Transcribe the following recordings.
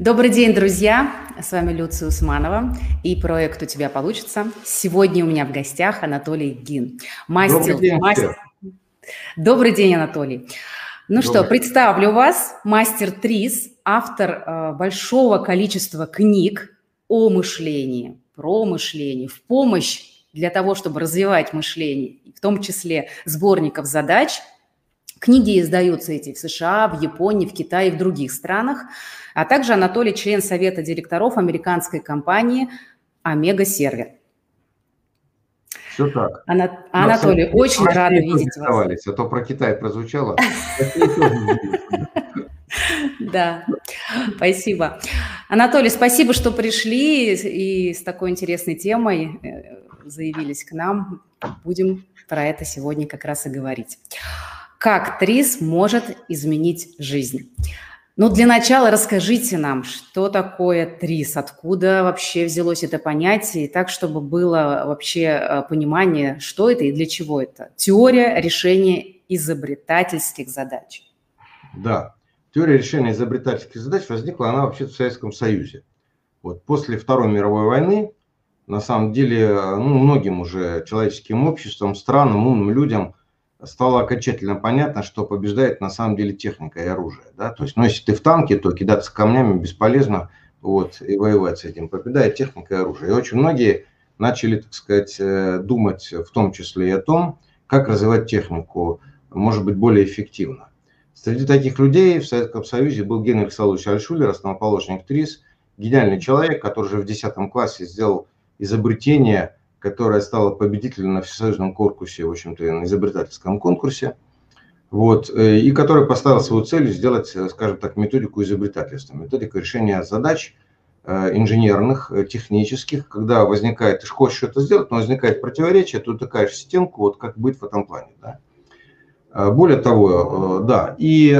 Добрый день, друзья! С вами Люция Усманова и проект «У тебя получится». Сегодня у меня в гостях Анатолий Гин. Мастер, Добрый день, мастер... Добрый день, Анатолий. Ну Добрый. что, представлю вас, мастер Трис, автор э, большого количества книг о мышлении, про мышление, в помощь для того, чтобы развивать мышление, в том числе сборников задач – Книги издаются эти в США, в Японии, в Китае и в других странах. А также Анатолий – член Совета директоров американской компании «Омега Сервер». Все так. Ана... Анатолий, Но, очень рада видеть вас. А то про Китай прозвучало. Да, спасибо. Анатолий, спасибо, что пришли и с такой интересной темой э, заявились к нам. Будем про это сегодня как раз и говорить. Как ТРИС может изменить жизнь? Ну, для начала расскажите нам, что такое ТРИС, откуда вообще взялось это понятие, так, чтобы было вообще э, понимание, что это и для чего это. Теория решения изобретательских задач. Да, теория решения изобретательских задач возникла, она вообще в Советском Союзе. Вот после Второй мировой войны, на самом деле, э, ну, многим уже человеческим обществом, странам, умным людям – стало окончательно понятно, что побеждает на самом деле техника и оружие. Да? То есть, ну, если ты в танке, то кидаться камнями бесполезно, вот, и воевать с этим. Побеждает техника и оружие. И очень многие начали, так сказать, э, думать в том числе и о том, как развивать технику, может быть, более эффективно. Среди таких людей в Советском Союзе был Генрих Салович Альшулер, основоположник ТРИС, гениальный человек, который уже в 10 классе сделал изобретение которая стала победителем на всесоюзном конкурсе, в общем-то, на изобретательском конкурсе, вот, э, и которая поставила свою цель сделать, э, скажем так, методику изобретательства, методику решения задач э, инженерных, технических, когда возникает, ты хочешь что-то сделать, но возникает противоречие, ты утыкаешь стенку, вот как быть в этом плане, да. Более того, да, и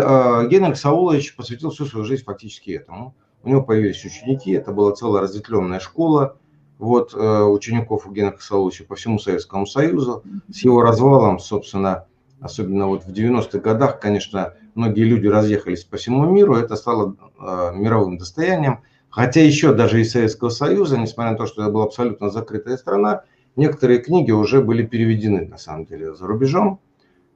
Генрих Саулович посвятил всю свою жизнь фактически этому. У него появились ученики, это была целая разветвленная школа, вот, э, учеников Евгения Косоловича по всему Советскому Союзу. С его развалом, собственно, особенно вот в 90-х годах, конечно, многие люди разъехались по всему миру, это стало э, мировым достоянием. Хотя еще даже из Советского Союза, несмотря на то, что это была абсолютно закрытая страна, некоторые книги уже были переведены, на самом деле, за рубежом.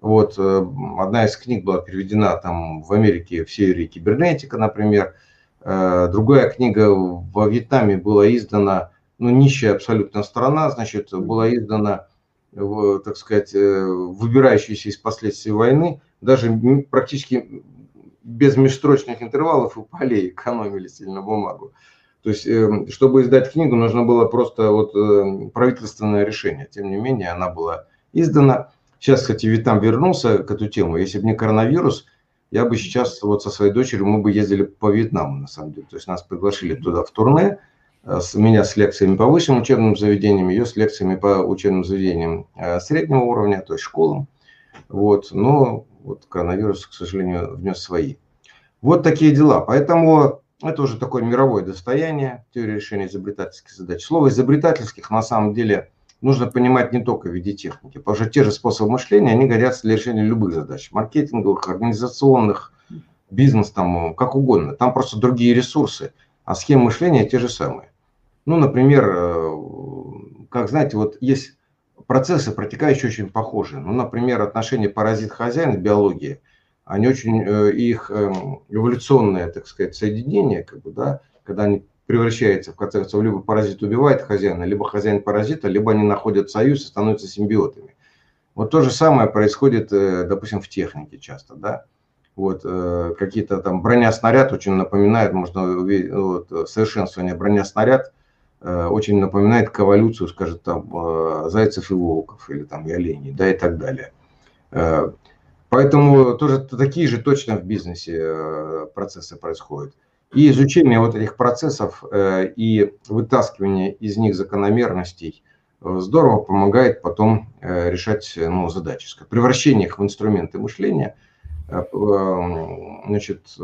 Вот, э, одна из книг была переведена там в Америке в серии «Кибернетика», например. Другая книга во Вьетнаме была издана ну, нищая абсолютно страна, значит, была издана, так сказать, э, выбирающаяся из последствий войны, даже практически без межстрочных интервалов и полей экономили сильно бумагу. То есть, э, чтобы издать книгу, нужно было просто вот э, правительственное решение. Тем не менее, она была издана. Сейчас, кстати, Вьетнам вернулся к эту тему. Если бы не коронавирус, я бы сейчас вот со своей дочерью мы бы ездили по Вьетнаму, на самом деле. То есть нас приглашили туда в турне, с меня с лекциями по высшим учебным заведениям, ее с лекциями по учебным заведениям э, среднего уровня, то есть школам. Вот. Но вот коронавирус, к сожалению, внес свои. Вот такие дела. Поэтому это уже такое мировое достояние, теория решения изобретательских задач. Слово изобретательских на самом деле нужно понимать не только в виде техники, потому что те же способы мышления, они годятся для решения любых задач, маркетинговых, организационных, бизнес, там, как угодно. Там просто другие ресурсы, а схемы мышления те же самые. Ну, например, э, как знаете, вот есть процессы, протекающие очень похожи. Ну, например, отношения паразит-хозяин в биологии, они очень, э, их эм, эволюционное, так сказать, соединение, как бы, да, когда они превращаются, в конце концов, либо паразит убивает хозяина, либо хозяин паразита, либо они находят союз и становятся симбиотами. Вот то же самое происходит, э, допустим, в технике часто, да. Вот, какие-то там броня-снаряд очень напоминает, можно увидеть, вот, совершенствование броня-снаряд очень напоминает эволюцию, скажем, там, э, зайцев и волков, или там и оленей, да, и так далее. Э, поэтому тоже такие же точно в бизнесе процессы происходят. И изучение вот этих процессов и вытаскивание из них закономерностей здорово помогает потом решать ну, задачи. Превращение их в инструменты мышления значит,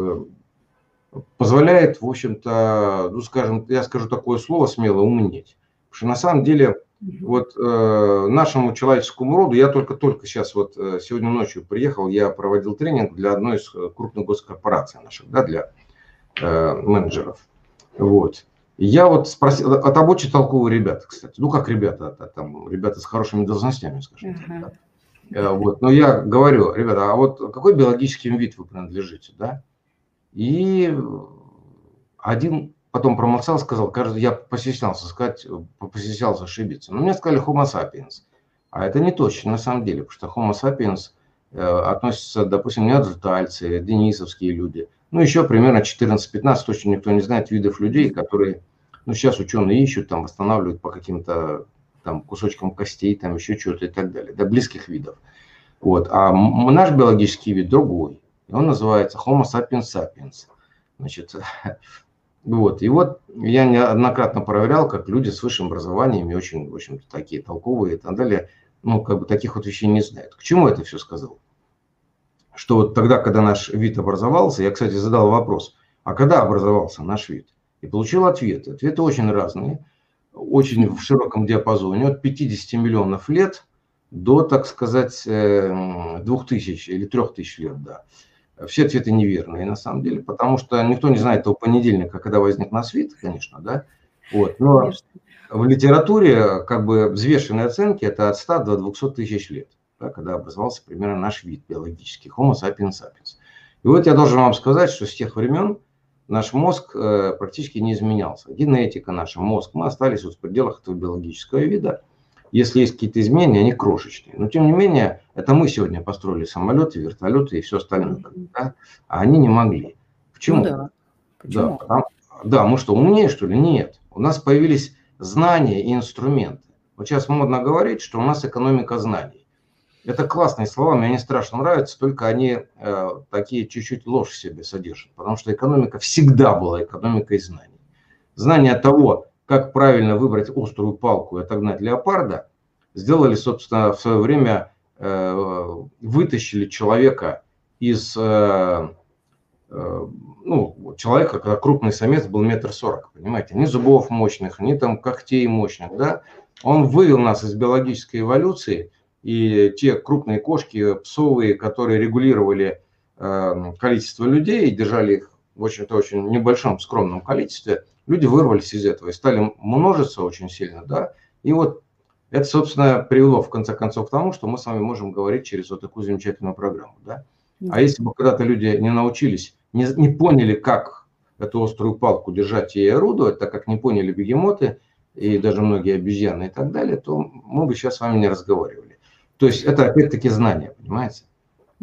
позволяет, в общем-то, ну, скажем, я скажу такое слово смело, умнеть. Потому что на самом деле вот э, нашему человеческому роду, я только-только сейчас вот э, сегодня ночью приехал, я проводил тренинг для одной из крупных госкорпораций наших, да, для э, менеджеров. Вот. Я вот спросил, от обочи толковые ребята, кстати. Ну, как ребята, там, ребята с хорошими должностями, скажем uh-huh. так. Да. Вот. Но я говорю, ребята, а вот какой биологический вид вы принадлежите, да? И один потом промолчал, сказал, кажется, я постеснялся сказать, постеснялся ошибиться. Но мне сказали Homo sapiens. А это не точно на самом деле, потому что Homo sapiens э, относится, допустим, неандертальцы, денисовские люди. Ну, еще примерно 14-15, точно никто не знает, видов людей, которые, ну, сейчас ученые ищут, там, восстанавливают по каким-то там кусочкам костей, там еще что-то и так далее, до близких видов. Вот. А наш биологический вид другой. И он называется Homo sapiens sapiens. Значит, вот. И вот я неоднократно проверял, как люди с высшим образованием, и очень, в общем-то, такие толковые и так далее, ну, как бы таких вот вещей не знают. К чему это все сказал? Что вот тогда, когда наш вид образовался, я, кстати, задал вопрос, а когда образовался наш вид? И получил ответы. Ответы очень разные, очень в широком диапазоне, от 50 миллионов лет до, так сказать, 2000 э, или 3000 лет, да. Все ответы неверные, на самом деле, потому что никто не знает того понедельника, когда возник наш вид, конечно, да. Вот. Но конечно. в литературе как бы взвешенные оценки это от 100 до 200 тысяч лет, да, когда образовался примерно наш вид биологический, Homo sapiens sapiens. И вот я должен вам сказать, что с тех времен наш мозг э, практически не изменялся. Генетика наша, мозг, мы остались вот в пределах этого биологического вида – если есть какие-то изменения, они крошечные. Но тем не менее, это мы сегодня построили самолеты, вертолеты и все остальное, да? а они не могли. Почему? Ну, да. Почему? Да, потому, да, мы что, умнее, что ли? Нет. У нас появились знания и инструменты. Вот сейчас модно говорить, что у нас экономика знаний. Это классные слова, мне они страшно нравятся, только они э, такие чуть-чуть ложь в себе содержат. Потому что экономика всегда была экономикой знаний. Знание того, как правильно выбрать острую палку и отогнать леопарда, сделали, собственно, в свое время, э, вытащили человека из, э, э, ну, человека, когда крупный самец был метр сорок, понимаете, ни зубов мощных, ни там когтей мощных, да, он вывел нас из биологической эволюции, и те крупные кошки, псовые, которые регулировали количество людей и держали их в общем-то очень небольшом скромном количестве, люди вырвались из этого и стали множиться очень сильно, да, и вот это, собственно, привело в конце концов к тому, что мы с вами можем говорить через вот такую замечательную программу, да. А если бы когда-то люди не научились, не, не поняли, как эту острую палку держать и орудовать, так как не поняли бегемоты и даже многие обезьяны и так далее, то мы бы сейчас с вами не разговаривали. То есть это опять-таки знание, понимаете?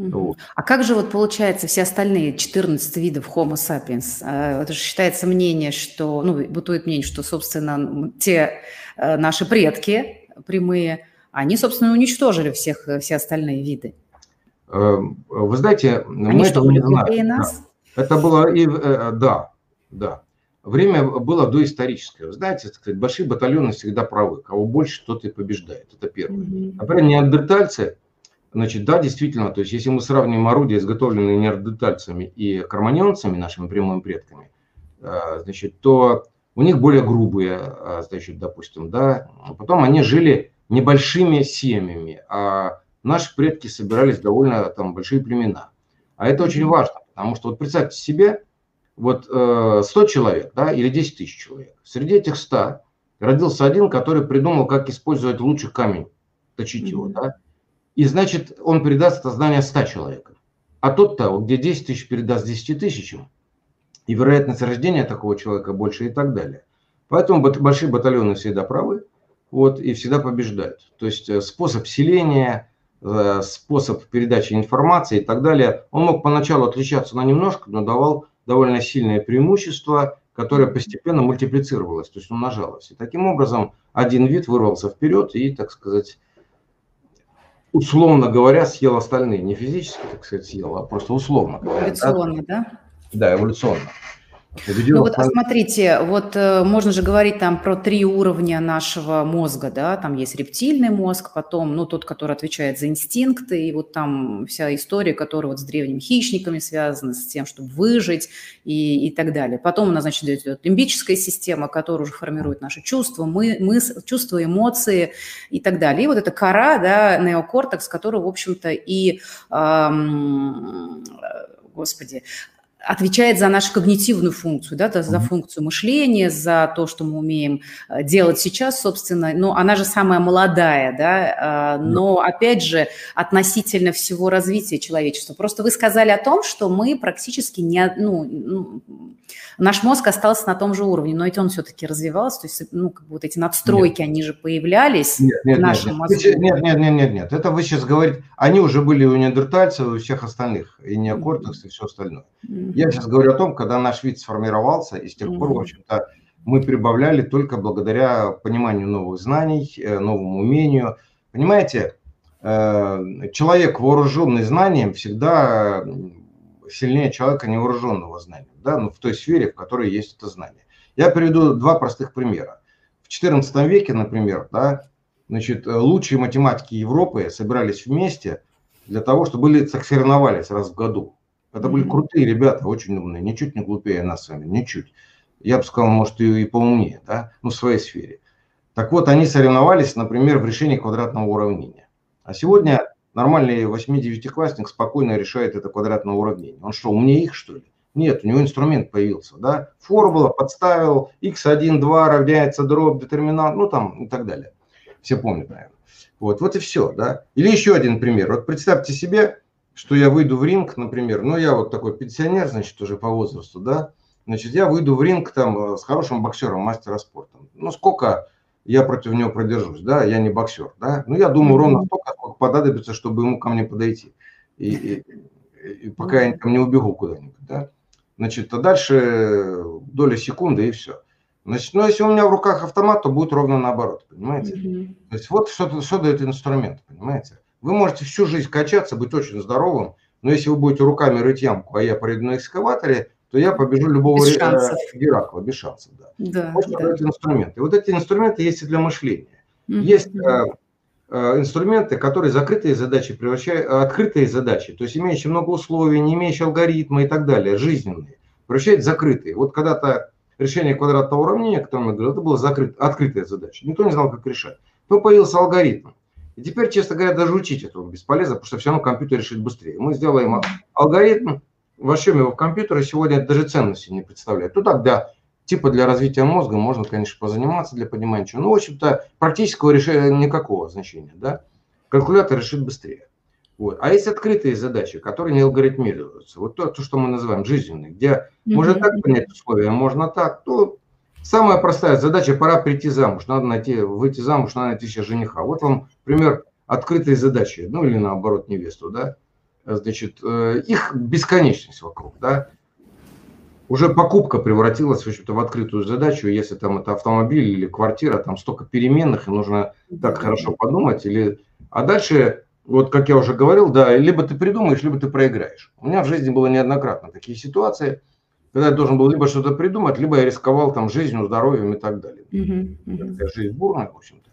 Вот. А как же вот получается все остальные 14 видов Homo sapiens? А, это же считается мнение, что, ну, бытует мнение, что, собственно, те э, наши предки прямые, они, собственно, уничтожили всех, э, все остальные виды. Эм, вы знаете, они мы что, были глупее нас? Это было и, э, да, да. Время было доисторическое. Вы знаете, сказать, большие батальоны всегда правы. Кого больше, тот и побеждает. Это первое. Например, неандертальцы – Значит, да, действительно, то есть если мы сравним орудия, изготовленные неандертальцами и карманьонцами, нашими прямыми предками, э, значит, то у них более грубые, э, значит, допустим, да, потом они жили небольшими семьями, а наши предки собирались довольно там большие племена. А это очень важно, потому что вот представьте себе, вот 100 э, человек, да, или 10 тысяч человек. Среди этих 100 родился один, который придумал, как использовать лучше камень, точить его, да, и значит, он передаст это знание 100 человекам. А тот-то, где 10 тысяч передаст 10 тысячам, и вероятность рождения такого человека больше и так далее. Поэтому большие батальоны всегда правы, вот, и всегда побеждают. То есть э, способ селения, э, способ передачи информации и так далее, он мог поначалу отличаться на немножко, но давал довольно сильное преимущество, которое постепенно мультиплицировалось, то есть умножалось. И таким образом один вид вырвался вперед и, так сказать, условно говоря, съел остальные. Не физически, так сказать, съел, а просто условно говоря. Эволюционно, да? Да, да эволюционно. Ну вот, а смотрите, вот э, можно же говорить там про три уровня нашего мозга, да, там есть рептильный мозг, потом, ну, тот, который отвечает за инстинкты, и вот там вся история, которая вот с древними хищниками связана, с тем, чтобы выжить и, и так далее. Потом у нас, значит, идет лимбическая система, которая уже формирует наши чувства, мы, мы, чувства, эмоции и так далее. И вот эта кора, да, неокортекс, который, в общем-то, и, эм, господи, отвечает за нашу когнитивную функцию, да, за функцию мышления, за то, что мы умеем э, делать сейчас, собственно. Но она же самая молодая, да, э, но, опять же, относительно всего развития человечества. Просто вы сказали о том, что мы практически не, ну, ну наш мозг остался на том же уровне, но ведь он все-таки развивался, то есть, ну, как бы вот эти надстройки, нет. они же появились нет, нет, в нашем нет, мозгу. Нет, нет, нет, нет, нет, это вы сейчас говорите, они уже были у неандертальцев и у всех остальных, и неокортекс, и все остальное. Я сейчас говорю о том, когда наш вид сформировался, и с тех пор, в общем-то, мы прибавляли только благодаря пониманию новых знаний, э, новому умению. Понимаете, э, человек, вооруженный знанием, всегда сильнее человека невооруженного знанием, да, ну, в той сфере, в которой есть это знание. Я приведу два простых примера. В XIV веке, например, да, значит, лучшие математики Европы собирались вместе для того, чтобы были, соревновались раз в году. Это были крутые ребята, очень умные, ничуть не глупее нас с вами, ничуть. Я бы сказал, может, и, и поумнее, да, ну, в своей сфере. Так вот, они соревновались, например, в решении квадратного уравнения. А сегодня нормальный 8-9-классник спокойно решает это квадратное уравнение. Он что, умнее их, что ли? Нет, у него инструмент появился, да? Формула подставил, x1, 2 равняется дробь, детерминант, ну там и так далее. Все помнят, наверное. Вот, вот и все, да? Или еще один пример. Вот представьте себе, что я выйду в ринг, например, ну я вот такой пенсионер, значит, уже по возрасту, да? Значит, я выйду в ринг там э, с хорошим боксером, мастера спорта. Ну сколько я против него продержусь, да, я не боксер, да, ну, я думаю, ровно столько, сколько понадобится, чтобы ему ко мне подойти, и, и, и пока я там не убегу куда-нибудь, да, значит, а дальше доля секунды и все. Значит, ну, если у меня в руках автомат, то будет ровно наоборот, понимаете? Mm-hmm. То есть вот что, что дает инструмент, понимаете? Вы можете всю жизнь качаться, быть очень здоровым, но если вы будете руками рыть ямку, а я приеду на экскаваторе, то я побежу любого без шансов. Геракла, без шансов. Да. Да, вот да. инструменты. Вот эти инструменты есть и для мышления. Mm-hmm. Есть э, э, инструменты, которые закрытые задачи превращают, э, открытые задачи, то есть имеющие много условий, не имеющие алгоритма и так далее, жизненные, превращают в закрытые. Вот когда-то решение квадратного уравнения, о котором я говорил, это была закрыт, открытая задача. Никто не знал, как решать. Потом появился алгоритм. И теперь, честно говоря, даже учить этого бесполезно, потому что все равно компьютер решит быстрее. Мы сделаем алгоритм, вошьем его в компьютер, и сегодня это даже ценности не представляет. Ну так, да, типа для развития мозга можно, конечно, позаниматься для понимания чего. Но, в общем-то, практического решения никакого значения, да. Калькулятор решит быстрее. Вот. А есть открытые задачи, которые не алгоритмируются. Вот то, то что мы называем жизненные, где mm-hmm. можно так понять условия, можно так, то самая простая задача, пора прийти замуж, надо найти, выйти замуж, надо найти себе жениха. Вот вам пример открытой задачи, ну или наоборот невесту, да? Значит, э, их бесконечность вокруг, да, уже покупка превратилась в, общем-то, в открытую задачу, если там это автомобиль или квартира, там столько переменных, и нужно так хорошо подумать, или... А дальше, вот как я уже говорил, да, либо ты придумаешь, либо ты проиграешь. У меня в жизни было неоднократно такие ситуации, когда я должен был либо что-то придумать, либо я рисковал там жизнью, здоровьем и так далее. Mm-hmm. Жизнь бурная, в общем-то.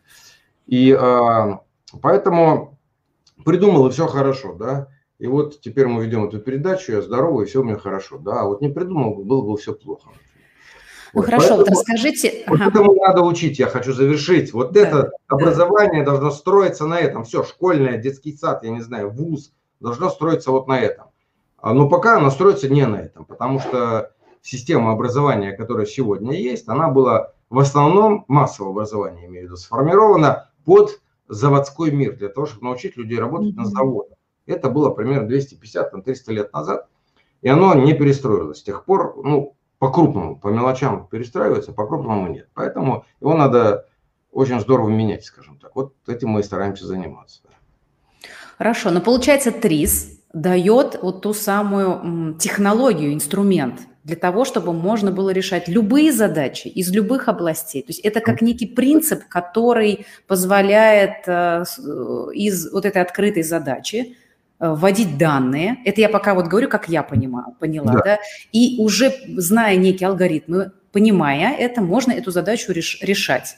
И а, поэтому придумал, и все хорошо, да. И вот теперь мы ведем эту передачу, я здоровый, и все у меня хорошо. Да, а вот не придумал, было бы все плохо. Ну вот. хорошо, Поэтому, вот расскажите. Вот ага. этому надо учить, я хочу завершить. Вот да, это образование да. должно строиться на этом. Все, школьное, детский сад, я не знаю, вуз, должно строиться вот на этом. А, но пока оно строится не на этом, потому что система образования, которая сегодня есть, она была в основном массовое образование, имею в виду, сформирована под заводской мир, для того, чтобы научить людей работать на заводах. Это было примерно 250-300 лет назад, и оно не перестроилось. С тех пор, ну, по-крупному, по мелочам перестраивается, по-крупному нет. Поэтому его надо очень здорово менять, скажем так. Вот этим мы и стараемся заниматься. Хорошо, но получается ТРИС дает вот ту самую технологию, инструмент для того, чтобы можно было решать любые задачи из любых областей. То есть это как некий принцип, который позволяет э, э, из вот этой открытой задачи Э, вводить данные, это я пока вот говорю, как я понимаю, поняла, да. да, и уже зная некие алгоритмы, понимая это, можно эту задачу реш, решать.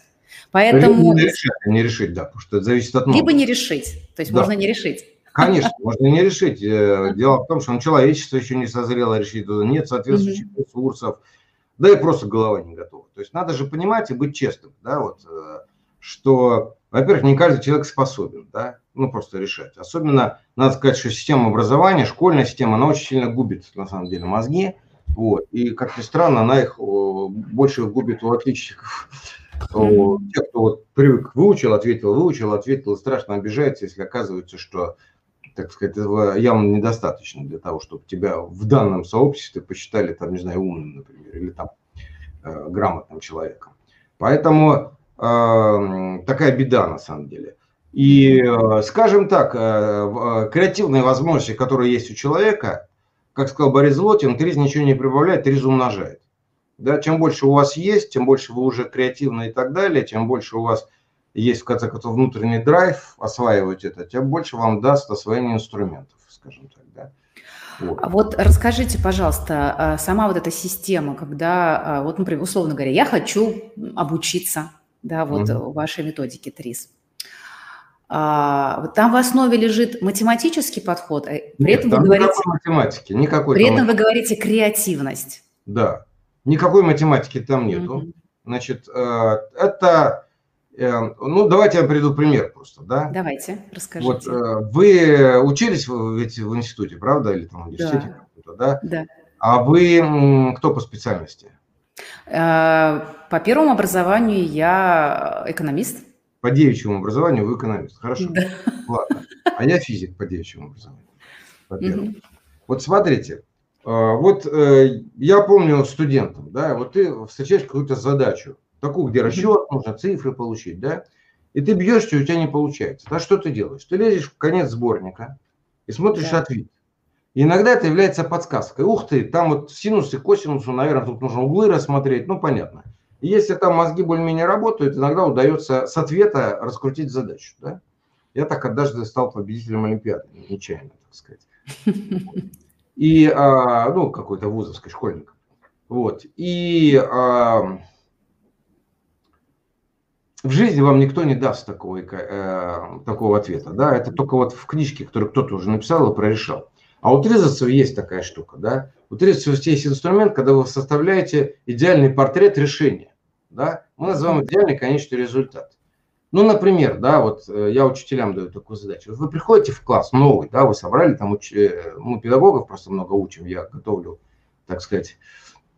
Поэтому... Не решить, не решить, да, потому что это зависит от. Либо не решить, то есть да. можно не решить. Конечно, можно не решить. Э, дело в том, что ну, человечество еще не созрело решить, нет соответствующих mm-hmm. ресурсов, да и просто голова не готова. То есть надо же понимать и быть честным, да, вот, э, что во-первых, не каждый человек способен, да, ну, просто решать. Особенно, надо сказать, что система образования, школьная система, она очень сильно губит, на самом деле, мозги, вот, и, как ни странно, она их больше губит у отличников. Те, кто вот привык, выучил, ответил, выучил, ответил, страшно обижается, если оказывается, что так сказать, этого явно недостаточно для того, чтобы тебя в данном сообществе посчитали, там, не знаю, умным, например, или там э, грамотным человеком. Поэтому э, такая беда на самом деле. И, э, скажем так, э, э, креативные возможности, которые есть у человека, как сказал Борис Злотин, триз ничего не прибавляет, триз умножает. Да, чем больше у вас есть, тем больше вы уже креативны и так далее, тем больше у вас есть, в конце концов, внутренний драйв осваивать это, тем больше вам даст освоение инструментов, скажем так. Да? Вот. А вот расскажите, пожалуйста, а, сама вот эта система, когда, а, вот, например, условно говоря, я хочу обучиться, да, вот mm-hmm. вашей методике ТРИС. Там в основе лежит математический подход, при Нет, этом вы говорите... Никакой математики, никакой. При этом вы говорите креативность. Да, никакой математики там нету. Mm-hmm. Значит, э, это ну, давайте я приведу пример просто, да? Давайте, расскажите. Вот э, вы учились ведь в институте, правда, или там в университете да. да? Да. А вы кто по специальности? Э, по первому образованию я экономист. По девичьему образованию вы экономист, хорошо. Да. Ладно. А я физик по девичьему образованию. Угу. Вот смотрите, э, вот я помню студентам, да, вот ты встречаешь какую-то задачу, такую, где расчет, нужно цифры получить, да, и ты бьешься, и у тебя не получается. Да что ты делаешь? Ты лезешь в конец сборника и смотришь да. ответ. И иногда это является подсказкой. Ух ты, там вот синусы, косинусы, наверное, тут нужно углы рассмотреть, ну понятно. И если там мозги более-менее работают, иногда удается с ответа раскрутить задачу. Да? Я так однажды стал победителем Олимпиады, нечаянно, так сказать. И, а, ну, какой-то вузовский школьник. Вот. И а, в жизни вам никто не даст такого, э, такого ответа. Да? Это только вот в книжке, которую кто-то уже написал и прорешал. А у Тризовцев есть такая штука. Да? У Тризовцев есть инструмент, когда вы составляете идеальный портрет решения. Да? Мы называем идеальный конечный результат. Ну, например, да, вот э, я учителям даю такую задачу. Вы приходите в класс новый, да, вы собрали там, уч... Э, мы педагогов просто много учим, я готовлю, так сказать,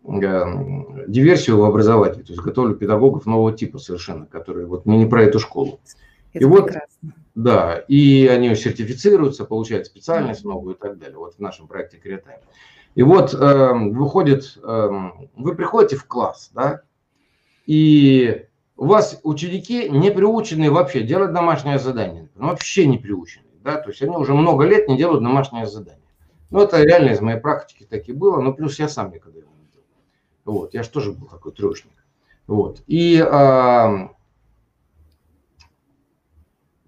диверсию в образователе, то есть готовлю педагогов нового типа совершенно, которые вот не, не про эту школу. Это и прекрасно. вот, да, и они сертифицируются, получают специальность новую и так далее, вот в нашем проекте Креатайм. И вот э, выходит, э, вы приходите в класс, да, и у вас ученики не приучены вообще делать домашнее задание, ну, вообще не приучены, да, то есть они уже много лет не делают домашнее задание. Ну, это реально из моей практики так и было, но плюс я сам никогда вот, я же тоже был такой трешник. Вот. И а,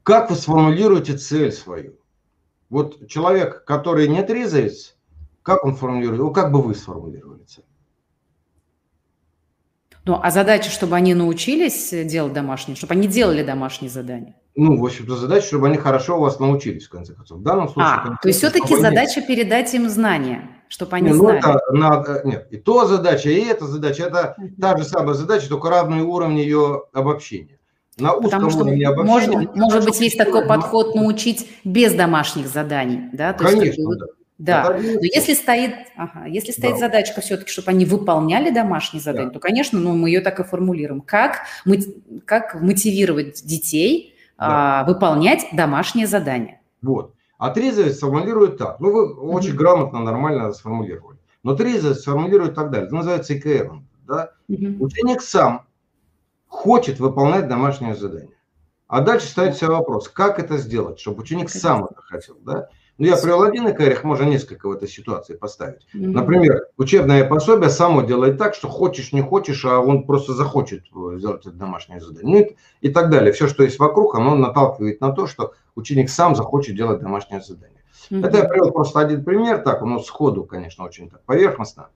как вы сформулируете цель свою? Вот человек, который не трезовец, как он формулирует? Ну, как бы вы сформулировали цель? Ну, а задача, чтобы они научились делать домашние, чтобы они делали домашние задания? Ну, в общем-то, задача, чтобы они хорошо у вас научились, в конце концов. В данном случае... А, то есть все-таки задача они... передать им знания, чтобы они не, ну, знали. Это надо, нет, и то задача, и эта задача, это та же самая задача, только разный уровень ее обобщения. На Потому что обобщения... Может, может быть, есть такой подход научить без домашних заданий, да? То Конечно, есть, да. Да, но если стоит, ага, если стоит да. задачка все-таки, чтобы они выполняли домашние задания, да. то, конечно, ну, мы ее так и формулируем. Как, мы, как мотивировать детей да. а, выполнять домашние задания? Вот. А трезвость сформулирует так. Ну, вы очень грамотно, нормально сформулировали. Но трезвость сформулирует так далее. Это называется ИКР. Да? Ученик сам хочет выполнять домашнее задание. А дальше ставит себе вопрос, как это сделать, чтобы ученик сам это хотел. Да? Ну, я привел один икарих, можно несколько в этой ситуации поставить. Mm-hmm. Например, учебное пособие само делает так, что хочешь, не хочешь, а он просто захочет э, сделать это домашнее задание. Ну, и, и так далее. Все, что есть вокруг, оно наталкивает на то, что ученик сам захочет делать домашнее задание. Mm-hmm. Это я привел просто один пример, так, он сходу, конечно, очень так поверхностно.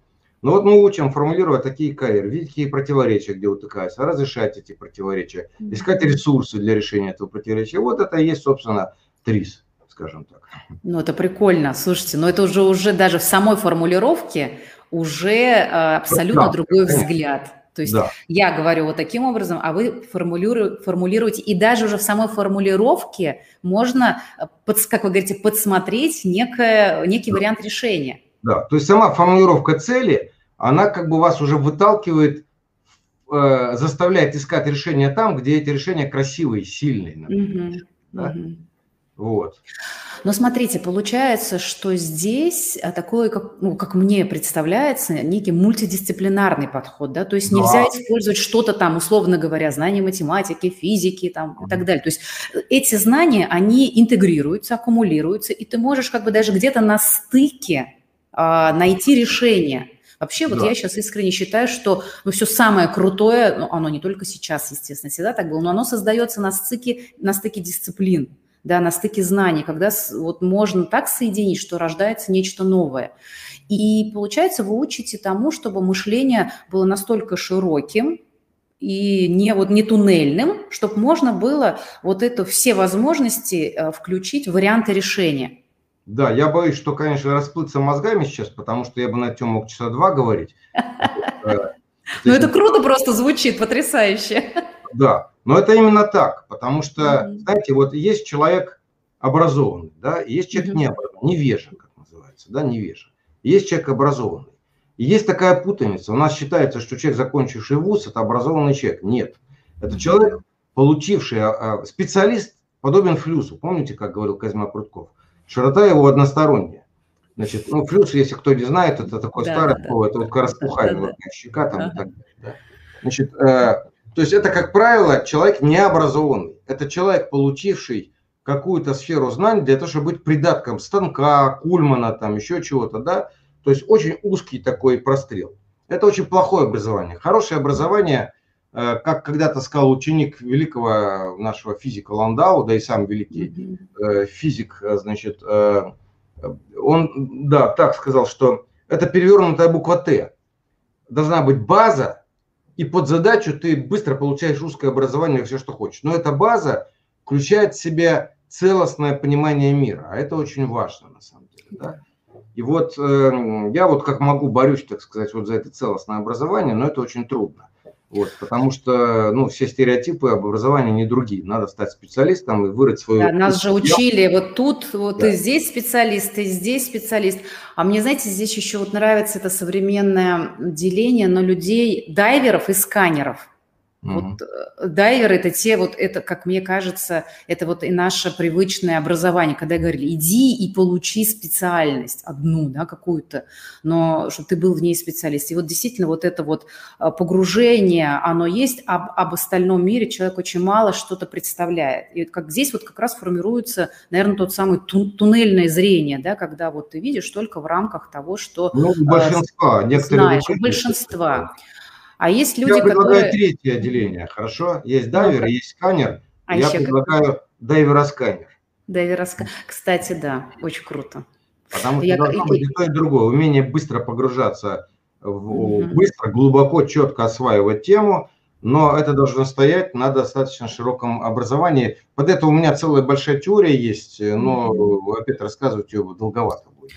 Но вот мы учим формулировать такие КР, видеть какие противоречия, где утыкаются, разрешать эти противоречия, искать ресурсы для решения этого противоречия. Вот это и есть, собственно, ТРИС скажем так. Ну, это прикольно. Слушайте, но это уже, уже даже в самой формулировке уже э, абсолютно да, другой конечно. взгляд. То есть да. я говорю вот таким образом, а вы формулируете, и даже уже в самой формулировке можно, э, как вы говорите, подсмотреть некое, некий да. вариант решения. Да, то есть сама формулировка цели, она как бы вас уже выталкивает, э, заставляет искать решения там, где эти решения красивые, сильные. Например, угу. да? угу. Вот. Но смотрите, получается, что здесь а, такой, как, ну, как мне представляется, некий мультидисциплинарный подход, да, то есть нельзя да. использовать что-то там, условно говоря, знания математики, физики там и так далее. То есть э, эти знания, они интегрируются, аккумулируются, и ты можешь как бы даже где-то на стыке а, найти решение. Вообще, вот да. я сейчас искренне считаю, что ну, все самое крутое, ну, оно не только сейчас, естественно, всегда так было, но оно создается на стыке, на стыке дисциплин да, на стыке знаний, когда вот можно так соединить, что рождается нечто новое. И получается, вы учите тому, чтобы мышление было настолько широким, и не, вот, не туннельным, чтобы можно было вот это все возможности э, включить в варианты решения. Да, я боюсь, что, конечно, расплыться мозгами сейчас, потому что я бы на этом мог часа два говорить. Ну, это круто просто звучит, потрясающе. Да, но это именно так, потому что, mm-hmm. знаете, вот есть человек образованный, да, есть человек mm-hmm. необразованный, невежа, как называется, да, невежа. есть человек образованный. И есть такая путаница. У нас считается, что человек, закончивший вуз, это образованный человек. Нет. Это mm-hmm. человек, получивший, а, а, специалист, подобен флюсу. Помните, как говорил Козьма Прутков? Широта его односторонняя. Значит, ну, флюс, если кто не знает, это такой да, старый, да, это вот распухаемая да, да. щека там ага. и так далее. Да. Значит, э, то есть это, как правило, человек необразованный. Это человек, получивший какую-то сферу знаний для того, чтобы быть придатком станка, кульмана, там еще чего-то, да. То есть очень узкий такой прострел. Это очень плохое образование. Хорошее образование, э, как когда-то сказал ученик великого нашего физика Ландау, да и сам великий э, физик, э, значит, он, да, так сказал, что это перевернутая буква Т. Должна быть база, и под задачу ты быстро получаешь узкое образование, все, что хочешь. Но эта база включает в себя целостное понимание мира, а это очень важно на самом деле. Да? И вот э, я вот как могу борюсь, так сказать, вот за это целостное образование, но это очень трудно. Вот, потому что ну, все стереотипы об образовании не другие. Надо стать специалистом и вырыть свою... Да, нас же учили, вот тут, вот да. и здесь специалист, и здесь специалист. А мне, знаете, здесь еще вот нравится это современное деление на людей, дайверов и сканеров. Mm-hmm. Вот э, дайверы это те, вот это, как мне кажется, это вот и наше привычное образование, когда говорили, иди и получи специальность одну, да, какую-то, но чтобы ты был в ней специалист. И вот действительно вот это вот э, погружение, оно есть, об, об остальном мире человек очень мало что-то представляет. И как здесь вот как раз формируется, наверное, тот самый тун- туннельное зрение, да, когда вот ты видишь только в рамках того, что... Ну, большинства, э, некоторые... Знаешь, большинства. А есть люди, я предлагаю которые... третье отделение, хорошо? Есть дайвер, ну, есть сканер. А я предлагаю как... дайвера-сканер. Дайвера-сканер. Кстати, да, очень круто. Потому что я... должно быть и то, и другое. Умение быстро погружаться, в... угу. быстро, глубоко, четко осваивать тему, но это должно стоять на достаточно широком образовании. Под это у меня целая большая теория есть, но опять рассказывать ее долговато будет.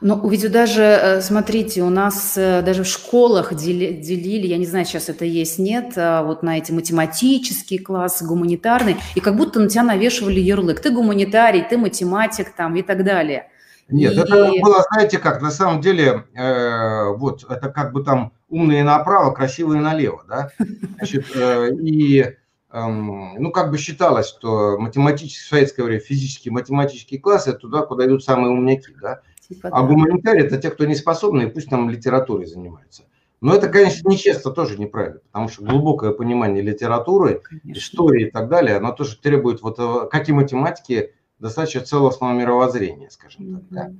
Ну, ведь даже, э, смотрите, у нас э, даже в школах делили, я не знаю, сейчас это есть, нет, а вот на эти математические классы, гуманитарные, и как будто на тебя навешивали ярлык. Ты гуманитарий, ты математик там и так далее. Нет, и... это было, знаете как, на самом деле, э, вот, это как бы там умные направо, красивые налево, да, значит, э, и, э, ну, как бы считалось, что математический, в советское время физические математические классы, туда, куда идут самые умняки, да, а гуманитарии – это те, кто не способны, и пусть там литературой занимаются. Но это, конечно, нечестно тоже неправильно, потому что глубокое понимание литературы, конечно. истории и так далее, оно тоже требует, вот, э, как и математики, достаточно целостного мировоззрения, скажем так. Да?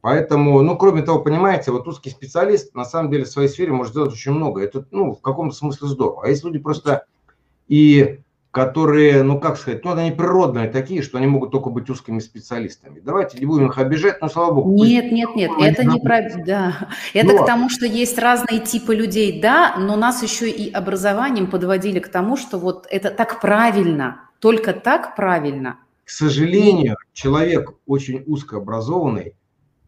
Поэтому, ну, кроме того, понимаете, вот узкий специалист на самом деле в своей сфере может сделать очень много. Это, ну, в каком-то смысле здорово. А есть люди просто и которые, ну как сказать, ну они природные такие, что они могут только быть узкими специалистами. Давайте не будем их обижать, но слава богу. Нет, нет, нет, это не про, да, это но. к тому, что есть разные типы людей, да, но нас еще и образованием подводили к тому, что вот это так правильно, только так правильно. К сожалению, человек очень узкообразованный,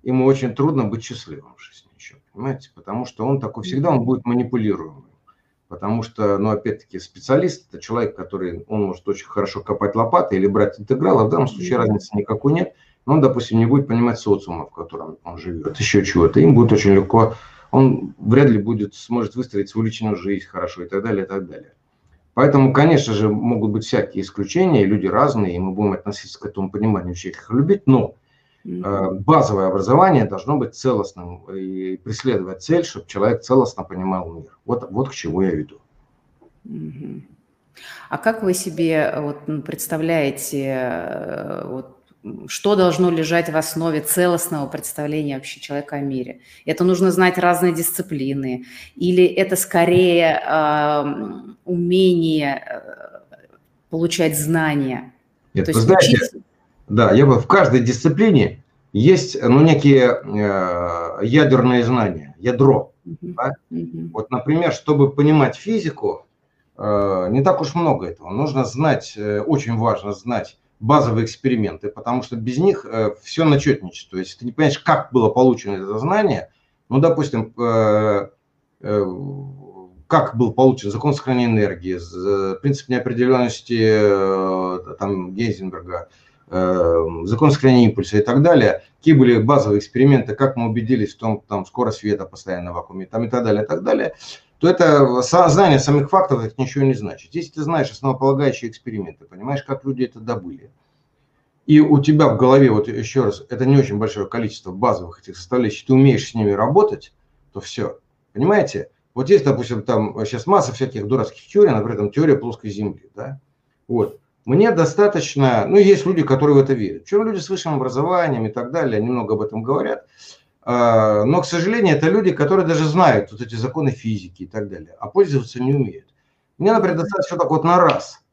ему очень трудно быть счастливым в жизни еще, понимаете, потому что он такой всегда, он будет манипулируемым. Потому что, ну, опять-таки, специалист – это человек, который, он может очень хорошо копать лопатой или брать интеграл, а в данном случае разницы никакой нет. Но он, допустим, не будет понимать социума, в котором он живет, еще чего-то. Им будет очень легко, он вряд ли будет, сможет выстроить свою личную жизнь хорошо и так далее, и так далее. Поэтому, конечно же, могут быть всякие исключения, люди разные, и мы будем относиться к этому пониманию, всех их любить, но базовое образование должно быть целостным и преследовать цель, чтобы человек целостно понимал мир. Вот, вот к чему я веду. А как вы себе э, вот, представляете, э, вот, что должно лежать в основе целостного представления вообще человека о мире? Это нужно знать разные дисциплины? Или это скорее э, умение получать знания? Нет, То вы знаете, учить... Да, я бы в каждой дисциплине есть ну, некие э, ядерные знания, ядро. Mm-hmm. Да? Mm-hmm. Вот, например, чтобы понимать физику, э, не так уж много этого. Нужно знать, э, очень важно знать базовые эксперименты, потому что без них э, все начетничество. Если ты не понимаешь, как было получено это знание, ну, допустим, э, э, как был получен закон сохранения энергии, принцип неопределенности э, там, Гейзенберга, закон сохранения импульса и так далее, какие были базовые эксперименты, как мы убедились в том, там скорость света постоянно в вакууме там, и так далее, и так далее, то это знание самих фактов это ничего не значит. Если ты знаешь основополагающие эксперименты, понимаешь, как люди это добыли, и у тебя в голове, вот еще раз, это не очень большое количество базовых этих составляющих, ты умеешь с ними работать, то все. Понимаете? Вот есть, допустим, там сейчас масса всяких дурацких теорий, например, там теория плоской Земли, да? Вот. Мне достаточно, ну, есть люди, которые в это верят. Причем люди с высшим образованием и так далее, они много об этом говорят. А, но, к сожалению, это люди, которые даже знают вот эти законы физики и так далее, а пользоваться не умеют. Мне, например, достаточно так вот на раз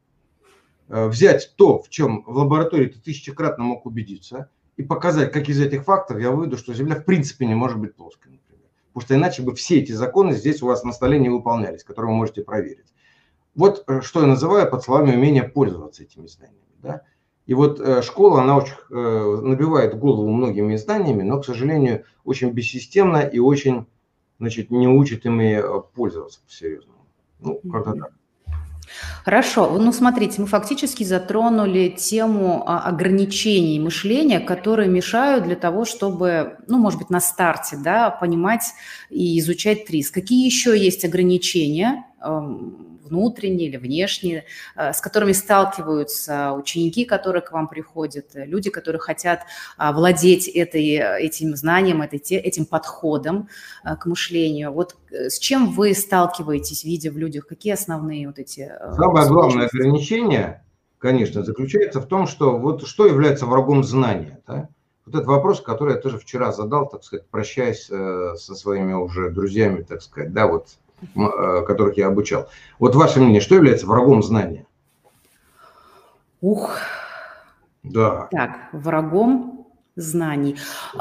э, взять то, в чем в лаборатории ты тысячекратно мог убедиться, и показать, как из этих фактов я выведу, что Земля в принципе не может быть плоской, например. Потому что иначе бы все эти законы здесь у вас на столе не выполнялись, которые вы можете проверить. Вот э, что я называю под словами умение пользоваться этими знаниями. Да? И вот э, школа, она очень э, набивает голову многими знаниями, но, к сожалению, очень бессистемно и очень, значит, не учит ими пользоваться по-серьезному. Ну, как-то так. Хорошо. Ну, смотрите, мы фактически затронули тему а, ограничений мышления, которые мешают для того, чтобы, ну, может быть, на старте, да, понимать и изучать ТРИС. Какие еще есть ограничения эм, внутренние или внешние, э, с которыми сталкиваются ученики, которые к вам приходят, э, люди, которые хотят а, владеть этой, этим знанием, этой, этим подходом э, к мышлению. Вот с чем вы сталкиваетесь, видя в людях, какие основные вот эти... Самое главное ограничение, конечно, заключается в том, что вот что является врагом знания, да? Вот этот вопрос, который я тоже вчера задал, так сказать, прощаясь со своими уже друзьями, так сказать, да, вот Э, которых я обучал. Вот ваше мнение, что является врагом знания? Ух. Да. Так, врагом знаний.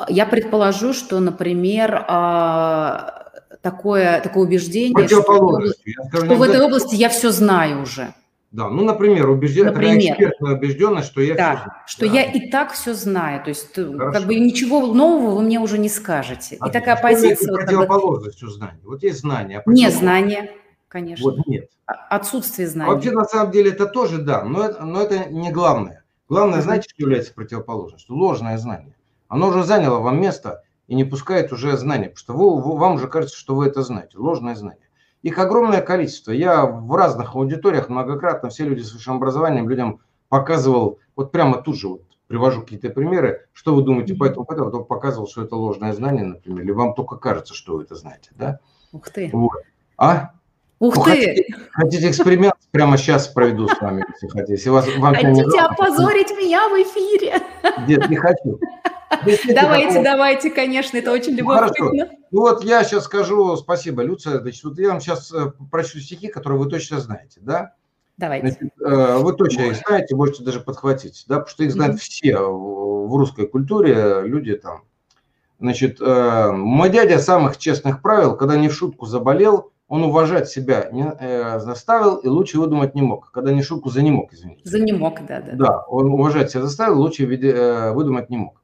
Я предположу, что, например, а, такое, такое убеждение, что, что в этой области я все знаю уже. Да, ну, например, убежден, например, такая экспертная убежденность, что я да, все знаю. что да. я и так все знаю. То есть, э, Хорошо. как бы ничего нового вы мне уже не скажете. А и такая позиция. Вот, противоположность у знаний. Вот есть знания. А не знания, конечно. Вот нет. А, отсутствие знаний. вообще, на самом деле, это тоже да, но это, но это не главное. Главное, знаете, что является противоположностью? Ложное знание. Оно уже заняло вам место и не пускает уже знания, потому что вы, вам уже кажется, что вы это знаете. Ложное знание. Их огромное количество. Я в разных аудиториях многократно, все люди с высшим образованием, людям показывал, вот прямо тут же вот привожу какие-то примеры, что вы думаете по этому поводу, потом показывал, что это ложное знание, например, или вам только кажется, что вы это знаете, да? Ух ты. Вот. А? Ух ну, ты! Хотите, хотите эксперимент? Прямо сейчас проведу с вами, если хотите. Если вас, вам хотите не опозорить меня в эфире? Нет, не хочу. Давайте, давайте, конечно, это очень любопытно. Ну вот я сейчас скажу, спасибо, Люция, значит, вот я вам сейчас э, прочту стихи, которые вы точно знаете, да? Давайте. Значит, э, вы точно их знаете, можете даже подхватить, да, потому что их знают все в русской культуре люди там. Значит, э, мой дядя самых честных правил, когда не в шутку заболел, он уважать себя не э, заставил и лучше выдумать не мог. Когда не шутку за не мог, извините. За не мог, да, да. Да, он уважать себя заставил, лучше э, выдумать не мог.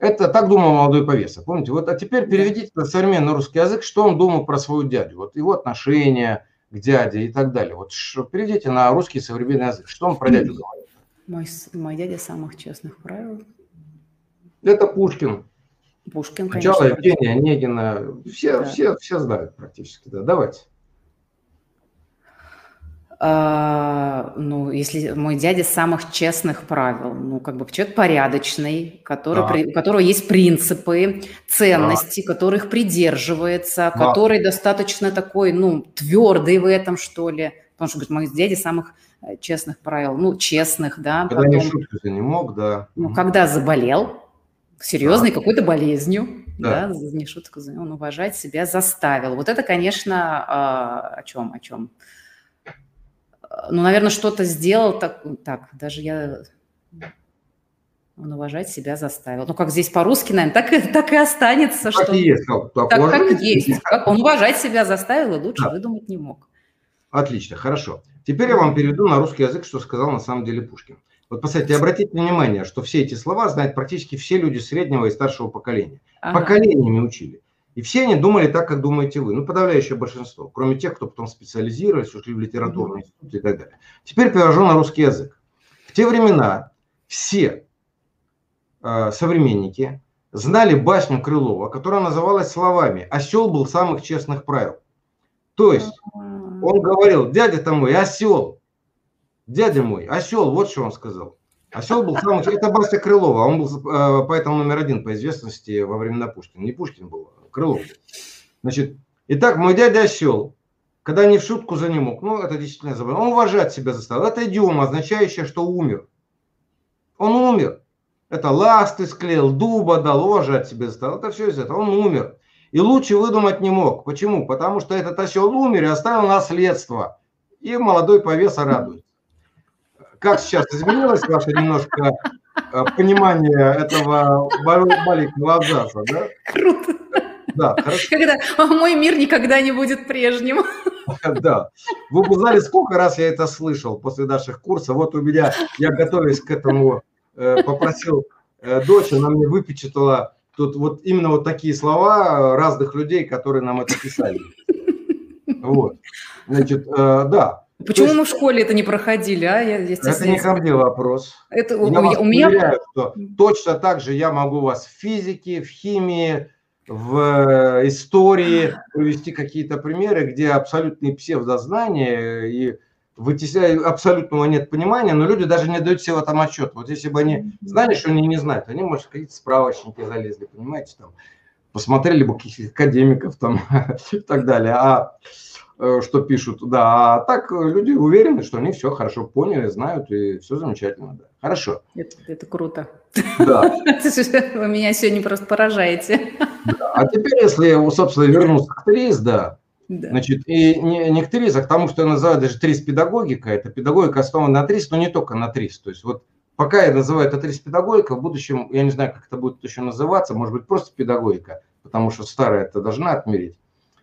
Это так думал молодой повеса, помните? Вот, а теперь переведите на современный русский язык, что он думал про свою дядю. Вот его отношения, к дяде и так далее. Вот перейдите на русский современный язык. Что он про дядю говорит? Мой, мой дядя самых честных правил. Это Пушкин. Пушкин, конечно. Сначала Евгения Онегина. Все, да. все, все знают практически. Да. Давайте. А, ну, если мой дядя самых честных правил, ну, как бы человек порядочный, который, да. при, у которого есть принципы, ценности, да. которых придерживается, да. который достаточно такой, ну, твердый в этом, что ли. Потому что, говорит, мой дядя самых э, честных правил, ну, честных, да. Когда потом, не шутку не мог, да. Ну, когда заболел, серьезной да. какой-то болезнью, да. да, не шутку, он уважать себя заставил. Вот это, конечно, а, о чем, о чем ну, наверное, что-то сделал так, так, даже я он уважать себя заставил. Ну, как здесь по-русски, наверное, так, и, так и останется. Так что... есть. Как, так, так как есть. Как он уважать себя заставил, и лучше да. выдумать не мог. Отлично, хорошо. Теперь я вам переведу на русский язык, что сказал на самом деле Пушкин. Вот, посмотрите, обратите внимание, что все эти слова знают практически все люди среднего и старшего поколения. Ага. Поколениями учили. И все они думали так, как думаете вы. Ну, подавляющее большинство. Кроме тех, кто потом специализировались, ушли в литературный институт и так далее. Теперь перевожу на русский язык. В те времена все э, современники знали басню Крылова, которая называлась словами «Осел был самых честных правил». То есть он говорил, дядя-то мой, осел, дядя мой, осел, вот что он сказал. Осел был самый... Это Баста Крылова, он был э, поэтом номер один по известности во времена Пушкина. Не Пушкин был, Крылов. Значит, итак, мой дядя осел, когда не в шутку за ним мог, ну, это действительно забыл, он уважать себя заставил. Это идиома, означающая, что умер. Он умер. Это ласты склеил, дуба дал, уважать себя заставил. Это все из этого. Он умер. И лучше выдумать не мог. Почему? Потому что этот осел умер и оставил наследство. И молодой повеса радует. Как сейчас изменилось ваше немножко э, понимание этого маленького абзаца, да? Круто. Да, хорошо. Когда мой мир никогда не будет прежним. Да. Вы бы знали, сколько раз я это слышал после наших курсов. Вот у меня, я готовясь к этому, э, попросил э, дочь, она мне выпечатала тут вот именно вот такие слова разных людей, которые нам это писали. Вот. Значит, э, да. Почему есть, мы в школе это не проходили, а? Я, это не ко мне вопрос. Это, я у, вас у меня... Уверяю, что точно так же я могу вас в физике, в химии, в э, истории привести какие-то примеры, где абсолютные псевдознания и вытесняют, абсолютного нет понимания, но люди даже не дают себе в этом отчет. Вот если бы они знали, что они не знают, они, может, какие-то справочники залезли, понимаете, там, посмотрели бы каких-то академиков там и так далее. А Э, что пишут, да. А так люди уверены, что они все хорошо поняли, знают, и все замечательно, да. Хорошо. Это, это круто. Да. Вы меня сегодня просто поражаете. Да. А теперь, если, собственно, вернуться к ТРИС, да, да. Значит, и не, не к ТРИС, а к тому, что я называю даже ТРИС педагогика. Это педагогика основана на ТРИС, но не только на ТРИС. То есть вот пока я называю это ТРИС педагогика, в будущем, я не знаю, как это будет еще называться, может быть, просто педагогика, потому что старая это должна отмерить.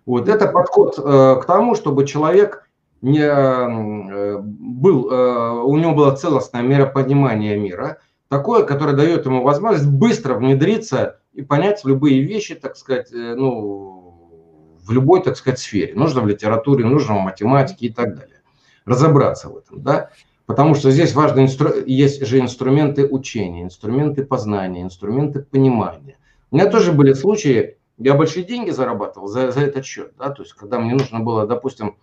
Вот это подход э, к тому, чтобы человек не э, был, э, у него было целостное миропонимание мира, такое, которое дает ему возможность быстро внедриться и понять любые вещи, так сказать, ну, в любой, так сказать, сфере. Нужно в литературе, нужно в математике и так далее. Разобраться в этом, да. Потому что здесь важно, инстру... есть же инструменты учения, инструменты познания, инструменты понимания. У меня тоже были случаи, я большие деньги зарабатывал за, за этот счет, да, то есть когда мне нужно было, допустим,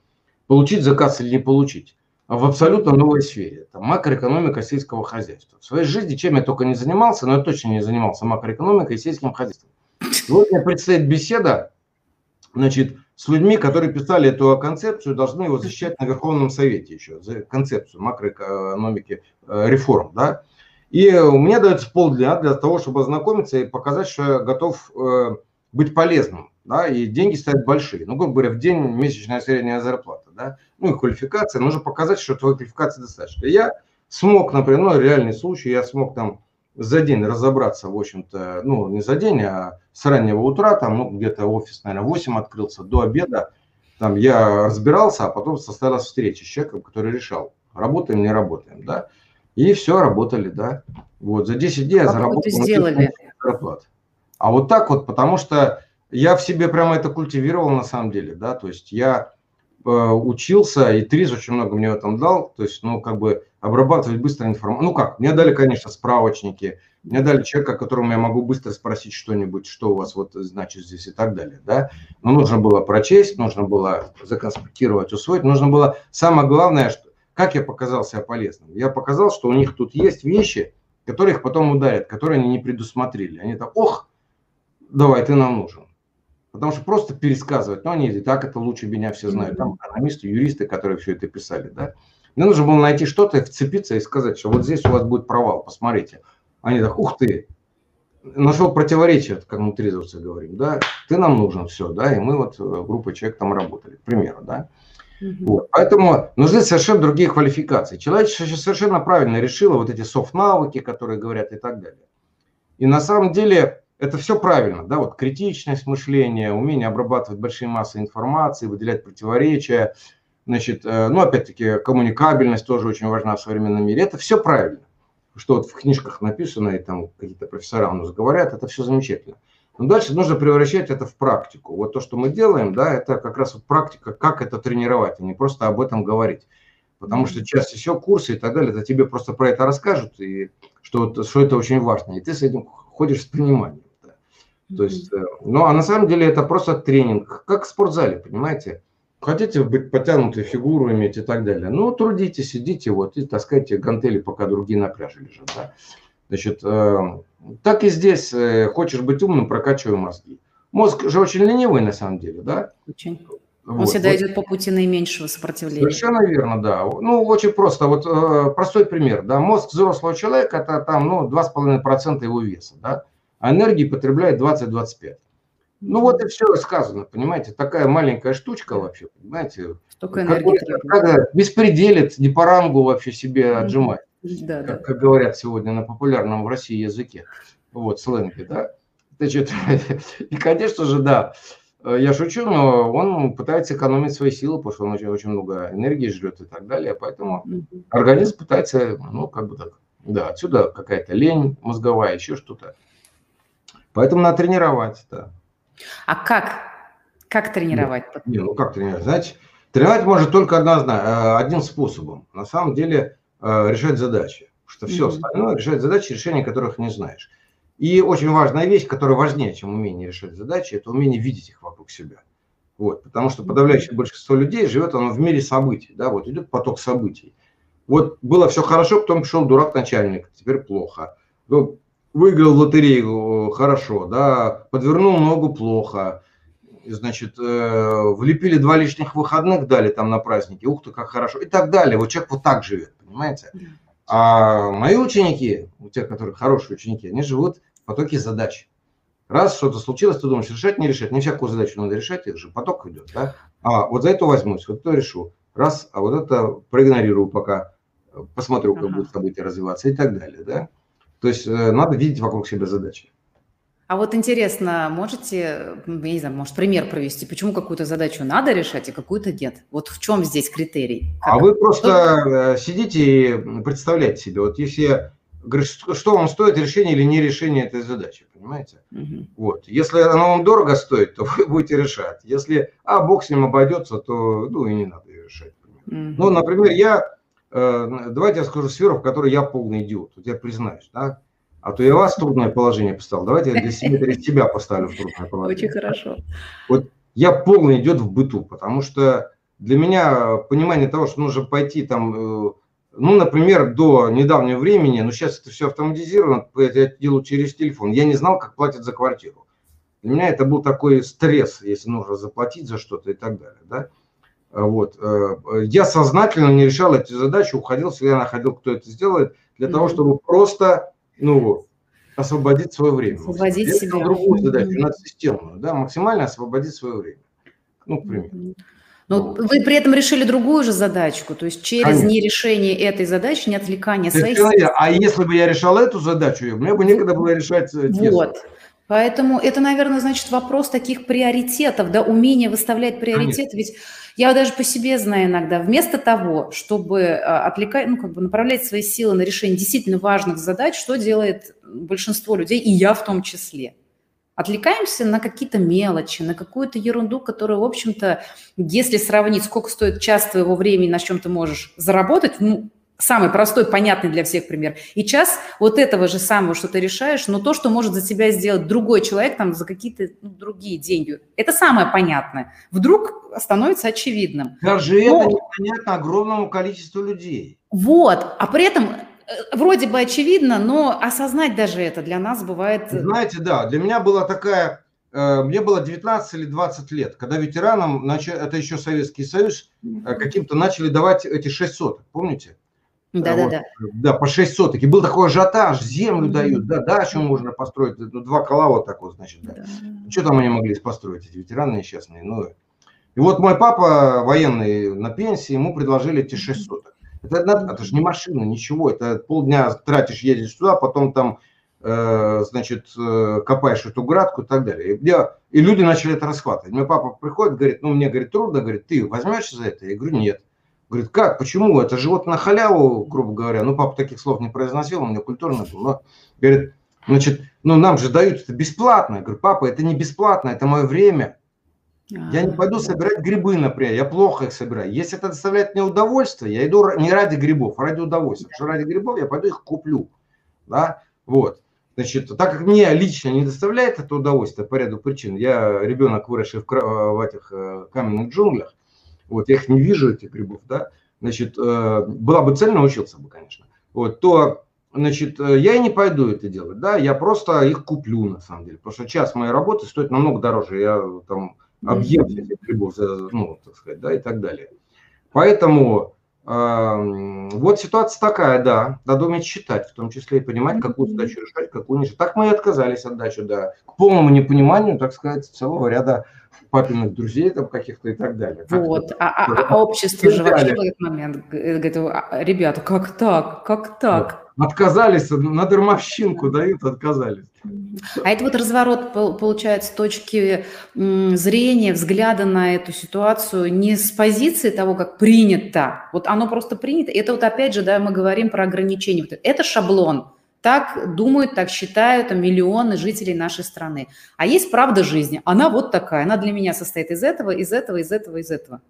получить заказ или не получить, в абсолютно новой сфере, это макроэкономика сельского хозяйства. В своей жизни чем я только не занимался, но я точно не занимался макроэкономикой и сельским хозяйством. Вот мне предстоит беседа, значит, с людьми, которые писали эту концепцию, должны его защищать на Верховном Совете еще, за концепцию макроэкономики э, реформ, да. И у меня дается полдня для того, чтобы ознакомиться и показать, что я готов э, быть полезным, да, и деньги стоят большие. Ну, грубо говоря, в день месячная средняя зарплата, да, ну и квалификация, нужно показать, что твоей квалификации достаточно. Я смог, например, ну, реальный случай, я смог там за день разобраться, в общем-то, ну, не за день, а с раннего утра, там, ну, где-то офис, наверное, 8 открылся, до обеда, там я разбирался, а потом состоялась встреча с человеком, который решал, работаем, не работаем, да, и все, работали, да. Вот, за 10 дней я заработал сделали? зарплат. А вот так вот, потому что я в себе прямо это культивировал на самом деле, да, то есть я учился, и ТРИЗ очень много мне в этом дал, то есть, ну, как бы обрабатывать быстро информацию. Ну как, мне дали, конечно, справочники, мне дали человека, которому я могу быстро спросить что-нибудь, что у вас вот значит здесь и так далее, да. Но нужно было прочесть, нужно было законспектировать, усвоить, нужно было, самое главное, что, как я показал себя полезным? Я показал, что у них тут есть вещи, которые их потом ударят, которые они не предусмотрели. Они так, ох, давай, ты нам нужен. Потому что просто пересказывать, ну они и так это лучше меня все знают. Там экономисты, юристы, которые все это писали, да. Мне нужно было найти что-то, вцепиться и сказать, что вот здесь у вас будет провал, посмотрите. Они так, ух ты, нашел противоречие, как мы трезовцы говорим, да, ты нам нужен, все, да, и мы вот э, группа человек там работали, к примеру, да. Угу. Вот. Поэтому нужны совершенно другие квалификации. Человечество совершенно правильно решило вот эти софт-навыки, которые говорят и так далее. И на самом деле это все правильно, да, вот критичность мышления, умение обрабатывать большие массы информации, выделять противоречия, значит, э, ну, опять-таки, коммуникабельность тоже очень важна в современном мире. Это все правильно что вот в книжках написано, и там какие-то профессора у нас говорят, это все замечательно. Но дальше нужно превращать это в практику. Вот то, что мы делаем, да, это как раз вот практика, как это тренировать, а не просто об этом говорить. Потому что чаще всего курсы и так далее, это тебе просто про это расскажут, и что, что это очень важно. И ты с этим ходишь с пониманием. То есть, э, ну, а на самом деле это просто тренинг, как в спортзале, понимаете? Хотите быть потянутой фигуру иметь и так далее. Ну, трудитесь, сидите вот и таскайте гантели, пока другие на пляже лежат. Да? Значит, э, так и здесь. Э, хочешь быть умным, прокачивай мозги. Мозг же очень ленивый на самом деле, да? Очень. Он вот, всегда вот. идет по пути наименьшего сопротивления. Совершенно верно, да. Ну, очень просто. Вот э, простой пример, да. Мозг взрослого человека – это там, ну, 2,5% его веса, да. А энергии потребляет 20-25. Ну вот и все сказано, понимаете, такая маленькая штучка вообще, понимаете. Столько энергии как, беспределит, не по рангу вообще себе отжимать, да, как, да. как говорят сегодня на популярном в России языке, вот, сленге, да. Значит, и, конечно же, да, я шучу, но он пытается экономить свои силы, потому что он очень, очень много энергии жрет и так далее, поэтому организм пытается, ну, как бы так, да, отсюда какая-то лень мозговая, еще что-то. Поэтому надо тренировать, да. А как? Как тренировать? Не, ну как тренировать? Значит, тренировать может только однозначно, э, одним способом. На самом деле э, решать задачи. Что все mm-hmm. остальное решать задачи, решения которых не знаешь. И очень важная вещь, которая важнее, чем умение решать задачи, это умение видеть их вокруг себя. Вот, потому что подавляющее большинство людей живет оно в мире событий, да, вот идет поток событий. Вот было все хорошо, потом пришел дурак-начальник, теперь плохо. Ну, выиграл лотерею хорошо, да, подвернул ногу плохо, значит, э, влепили два лишних выходных, дали там на праздники, ух ты, как хорошо, и так далее. Вот человек вот так живет, понимаете? А мои ученики, у тех, которые хорошие ученики, они живут в потоке задач. Раз что-то случилось, ты думаешь, решать, не решать. Не всякую задачу надо решать, их же поток идет, да? А вот за это возьмусь, вот это решу. Раз, а вот это проигнорирую пока, посмотрю, как ага. будут события развиваться и так далее, да? То есть э, надо видеть вокруг себя задачи. А вот интересно, можете, я не знаю, может, пример провести, почему какую-то задачу надо решать, а какую-то нет? Вот в чем здесь критерий? Как? А вы просто что? Э, сидите и представляете себе, вот если что вам стоит решение или не решение этой задачи, понимаете? Угу. Вот. Если оно вам дорого стоит, то вы будете решать. Если, а, бог с ним обойдется, то, ну, и не надо ее решать. Угу. Ну, например, я давайте я скажу сферу, в которой я полный идиот, вот я признаюсь, да, а то я вас в трудное положение поставил, давайте я для себя, для себя поставлю в трудное положение. Очень хорошо. Вот я полный идиот в быту, потому что для меня понимание того, что нужно пойти там, э, ну, например, до недавнего времени, но сейчас это все автоматизировано, это я делаю через телефон, я не знал, как платят за квартиру. Для меня это был такой стресс, если нужно заплатить за что-то и так далее, да. Вот. Э, я сознательно не решал эти задачи, уходил, всегда находил, кто это сделает, для mm-hmm. того, чтобы просто, ну, освободить свое время. Освободить Я себя. другую задачу, mm-hmm. надсистемную, да, максимально освободить свое время. Ну, к примеру. Mm-hmm. Но вот. вы при этом решили другую же задачку, то есть через Конечно. нерешение этой задачи, не отвлекание своих... А если бы я решал эту задачу, мне бы некогда было решать э, Вот. Поэтому это, наверное, значит вопрос таких приоритетов, да, умение выставлять приоритеты. Ведь я даже по себе знаю иногда, вместо того, чтобы а, отвлекать, ну, как бы направлять свои силы на решение действительно важных задач, что делает большинство людей, и я в том числе. отвлекаемся на какие-то мелочи, на какую-то ерунду, которую, в общем-то, если сравнить, сколько стоит час твоего времени, на чем ты можешь заработать, ну, самый простой, понятный для всех пример. И час вот этого же самого, что ты решаешь, но то, что может за тебя сделать другой человек там за какие-то ну, другие деньги, это самое понятное. Вдруг становится очевидным. Даже но... это непонятно огромному количеству людей. Вот, а при этом э, вроде бы очевидно, но осознать даже это для нас бывает... Э, Знаете, да, для меня была такая э, мне было 19 или 20 лет, когда ветеранам, это еще Советский Союз, каким-то начали давать эти 6 соток, помните? Да, вот, да, да. Да, по 6 соток. И был такой ажиотаж, землю дают, да, дачу можно построить, ну, два кола вот так вот, значит, да. да. Что там они могли построить, эти ветераны несчастные, ну. И вот мой папа военный на пенсии, ему предложили эти 6 соток. Это, это, это же не машина, ничего, это полдня тратишь, едешь туда, потом там, э, значит, э, копаешь эту градку и так далее. И, я, и люди начали это расхватывать. Мой папа приходит, говорит, ну, мне, говорит, трудно, говорит, ты возьмешься за это? Я говорю, нет. Говорит, как, почему? Это же вот на халяву, грубо говоря. Ну, папа таких слов не произносил, он мне культурно был. Но, говорит, значит, ну, нам же дают это бесплатно. Я говорю, папа, это не бесплатно, это мое время. Я не пойду собирать грибы, например, я плохо их собираю. Если это доставляет мне удовольствие, я иду не ради грибов, а ради удовольствия. Потому что ради грибов я пойду их куплю. Да? Вот. Значит, так как мне лично не доставляет это удовольствие по ряду причин, я ребенок, выросший в, в этих э, каменных джунглях, вот я их не вижу, этих грибов, да, значит, э, была бы цель, научился бы, конечно, вот, то, значит, э, я и не пойду это делать, да, я просто их куплю, на самом деле, потому что час моей работы стоит намного дороже, я там объем этих грибов, ну, так сказать, да, и так далее. Поэтому э, вот ситуация такая, да, надо уметь считать, в том числе и понимать, какую задачу решать, какую не решать. Так мы и отказались от дачи, да, к полному непониманию, так сказать, целого ряда папиных друзей там каких-то и так далее. Вот, а, а, а общество же вообще в этот момент говорит, «А, ребята, как так, как так? Вот. Отказались, на дармовщинку дают, отказались. А это вот разворот, получается, с точки зрения, взгляда на эту ситуацию не с позиции того, как принято, вот оно просто принято, это вот опять же, да, мы говорим про ограничения, это шаблон, так думают, так считают там, миллионы жителей нашей страны. А есть правда жизни. Она вот такая. Она для меня состоит из этого, из этого, из этого, из этого.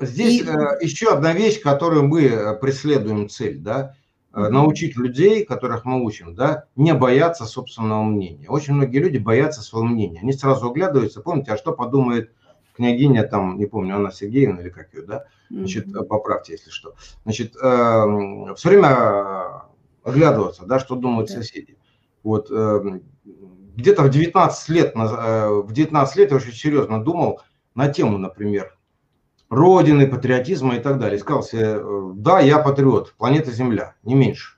Здесь И... Э, еще одна вещь, которую мы э, преследуем цель, да, mm-hmm. научить людей, которых мы учим, да, не бояться собственного мнения. Очень многие люди боятся своего мнения. Они сразу оглядываются, помните, а что подумает княгиня, там, не помню, Анна Сергеевна или как ее, да, значит, mm-hmm. поправьте, если что. Значит, э, все время оглядываться, да, что думают соседи. Вот эм, где-то в 19 лет, э, в 19 лет я очень серьезно думал на тему, например, Родины, патриотизма и так далее. Сказал себе, э, да, я патриот, планета Земля, не меньше.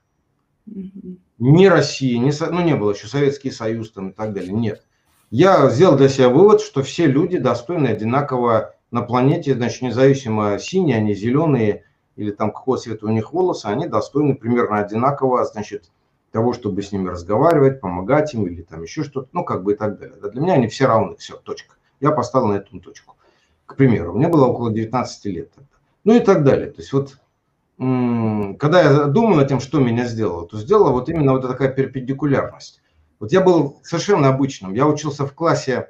Не Россия, не, ну не было еще Советский Союз там и так далее, нет. Я сделал для себя вывод, что все люди достойны одинаково на планете, значит, независимо синие, они зеленые, или там какого цвета у них волосы, они достойны примерно одинаково, значит, того, чтобы с ними разговаривать, помогать им или там еще что-то, ну, как бы и так далее. Для меня они все равны, все, точка. Я поставил на эту точку. К примеру, мне было около 19 лет тогда. Ну и так далее. То есть вот, когда я думаю над тем, что меня сделало, то сделала вот именно вот такая перпендикулярность. Вот я был совершенно обычным. Я учился в классе,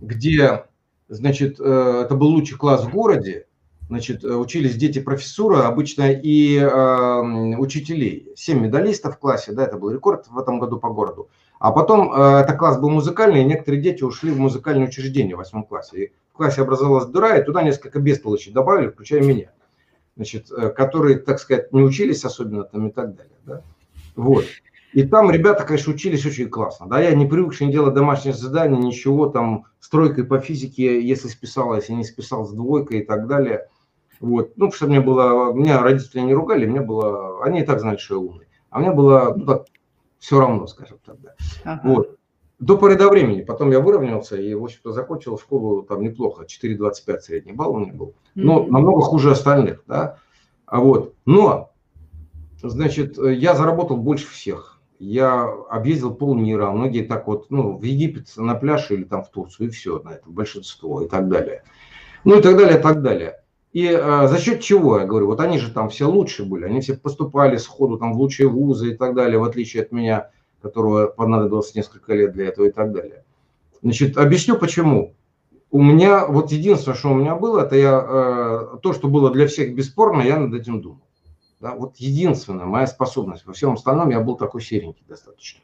где, значит, э, это был лучший класс в городе, значит, э, учились дети профессура, обычно и э, учителей. Семь медалистов в классе, да, это был рекорд в этом году по городу. А потом э, это класс был музыкальный, и некоторые дети ушли в музыкальное учреждение в восьмом классе. И в классе образовалась дыра, и туда несколько бестолочей добавили, включая меня, значит, э, которые, так сказать, не учились особенно там и так далее. Да? Вот. И там ребята, конечно, учились очень классно. Да, я не привыкший не делать домашние задания, ничего там с тройкой по физике, если списал, если не списал с двойкой и так далее – вот. Ну, потому что мне было, меня родители не ругали, мне было, они и так знали, что я умный. А мне было ну, так, все равно, скажем так, да. Ага. Вот. До поры до времени. Потом я выровнялся и, в общем-то, закончил школу там неплохо. 4,25 средний балл у меня был. Но mm-hmm. намного хуже остальных, да. А вот. Но, значит, я заработал больше всех. Я объездил полмира. Многие так вот, ну, в Египет на пляж или там в Турцию, и все на это, большинство и так далее. Ну и так далее, и так далее. И э, за счет чего, я говорю, вот они же там все лучше были, они все поступали сходу там в лучшие вузы и так далее, в отличие от меня, которого понадобилось несколько лет для этого и так далее. Значит, объясню почему. У меня, вот единственное, что у меня было, это я, э, то, что было для всех бесспорно, я над этим думал. Да, вот единственная моя способность. Во всем остальном я был такой серенький достаточно.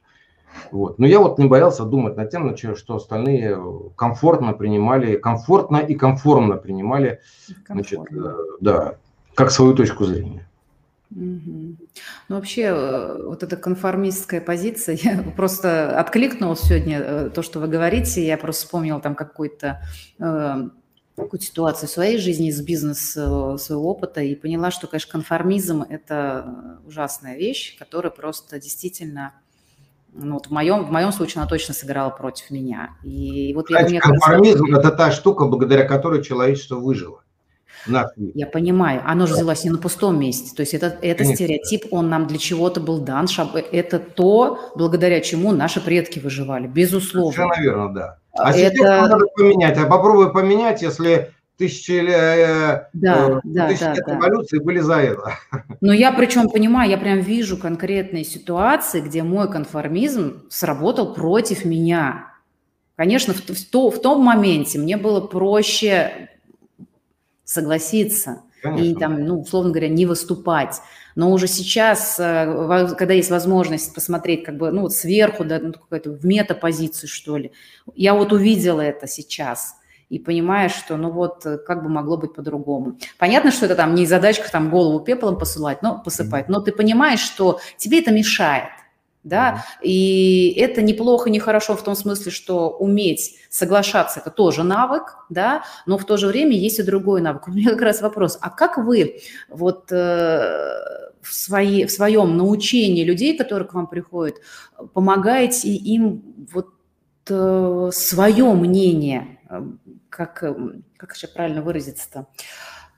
Вот. Но я вот не боялся думать над тем, что остальные комфортно принимали, комфортно и комфортно принимали, комфортно. Значит, э, да, как свою точку зрения. Угу. Ну, вообще, э, вот эта конформистская позиция, я просто откликнула сегодня э, то, что вы говорите, я просто вспомнила там какой-то э, какую-то ситуацию в своей жизни из бизнеса, своего опыта и поняла, что, конечно, конформизм – это ужасная вещь, которая просто действительно ну, вот в моем, в моем случае она точно сыграла против меня. И вот Кстати, я, конформизм – это та штука, благодаря которой человечество выжило. Я понимаю, оно же взялось не на пустом месте. То есть это, это стереотип, он нам для чего-то был дан. Это то, благодаря чему наши предки выживали, безусловно. Совершенно верно, да. А это... сейчас надо поменять. А попробуй поменять, если тысячи, э, да, э, да, тысячи да, лет да. эволюции были за это. Но я причем понимаю, я прям вижу конкретные ситуации, где мой конформизм сработал против меня. Конечно, в, в, то, в том моменте мне было проще согласиться Конечно. и там, ну, условно говоря, не выступать. Но уже сейчас, э, когда есть возможность посмотреть как бы, ну, сверху, да, ну, какую-то в метапозицию, что ли, я вот увидела это сейчас и понимаешь, что, ну вот, э, как бы могло быть по-другому. Понятно, что это там не задачка там голову пеплом посылать, но посыпать, но ты понимаешь, что тебе это мешает да, и это неплохо, не хорошо в том смысле, что уметь соглашаться – это тоже навык, да, но в то же время есть и другой навык. У меня как раз вопрос, а как вы вот э, в, свои, в своем научении людей, которые к вам приходят, помогаете им вот э, свое мнение, как, э, как еще правильно выразиться-то,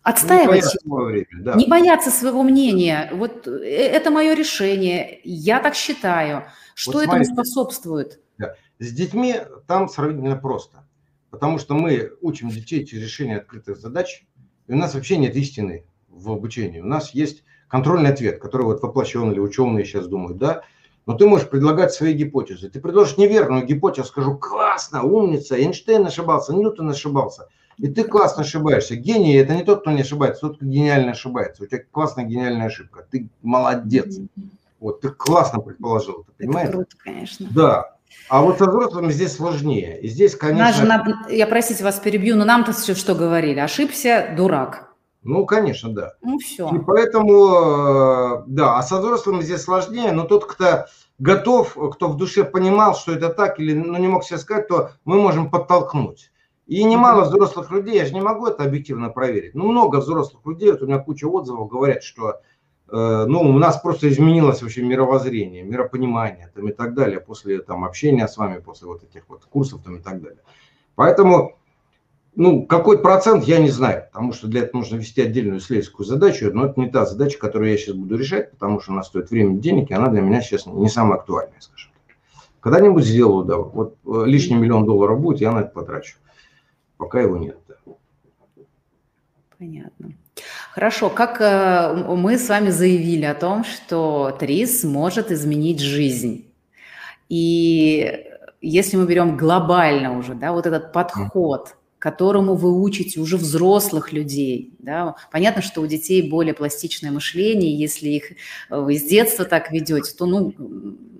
отстаивать не его, время, да. не бояться своего мнения. Вот э, это мое решение, я так считаю. Что вот этому способствует? Да. С детьми там сравнительно просто, потому что мы учим детей через решение открытых задач, и у нас вообще нет истины в обучении. У нас есть контрольный ответ, который вот воплощенные или ученые сейчас думают, да, но ты можешь предлагать свои гипотезы. Ты предложишь неверную гипотезу, скажу, классно, умница, Эйнштейн ошибался, Ньютон ошибался – и ты классно ошибаешься. Гений – это не тот, кто не ошибается, тот, кто гениально ошибается. У тебя классная гениальная ошибка. Ты молодец. Вот, ты классно предположил, ты понимаешь? Это круто, конечно. Да. А вот со взрослыми здесь сложнее. И здесь, конечно... Нас я, простите, вас перебью, но нам-то все что говорили? Ошибся – дурак. Ну, конечно, да. Ну, все. И поэтому, э, да, а со взрослыми здесь сложнее, но тот, кто готов, кто в душе понимал, что это так, или ну, не мог себе сказать, то мы можем подтолкнуть. И немало взрослых людей, я же не могу это объективно проверить, но много взрослых людей, вот у меня куча отзывов говорят, что э, ну, у нас просто изменилось вообще мировоззрение, миропонимание там, и так далее после там, общения с вами, после вот этих вот курсов там, и так далее. Поэтому, ну, какой процент, я не знаю, потому что для этого нужно вести отдельную исследовательскую задачу, но это не та задача, которую я сейчас буду решать, потому что она стоит времени, денег, и она для меня сейчас не самая актуальная, скажем так. Когда-нибудь сделаю, да, вот э, лишний миллион долларов будет, я на это потрачу пока его нет. Понятно. Хорошо, как э, мы с вами заявили о том, что ТРИС может изменить жизнь. И если мы берем глобально уже, да, вот этот подход, которому вы учите уже взрослых людей, да, понятно, что у детей более пластичное мышление, если их вы с детства так ведете, то, ну,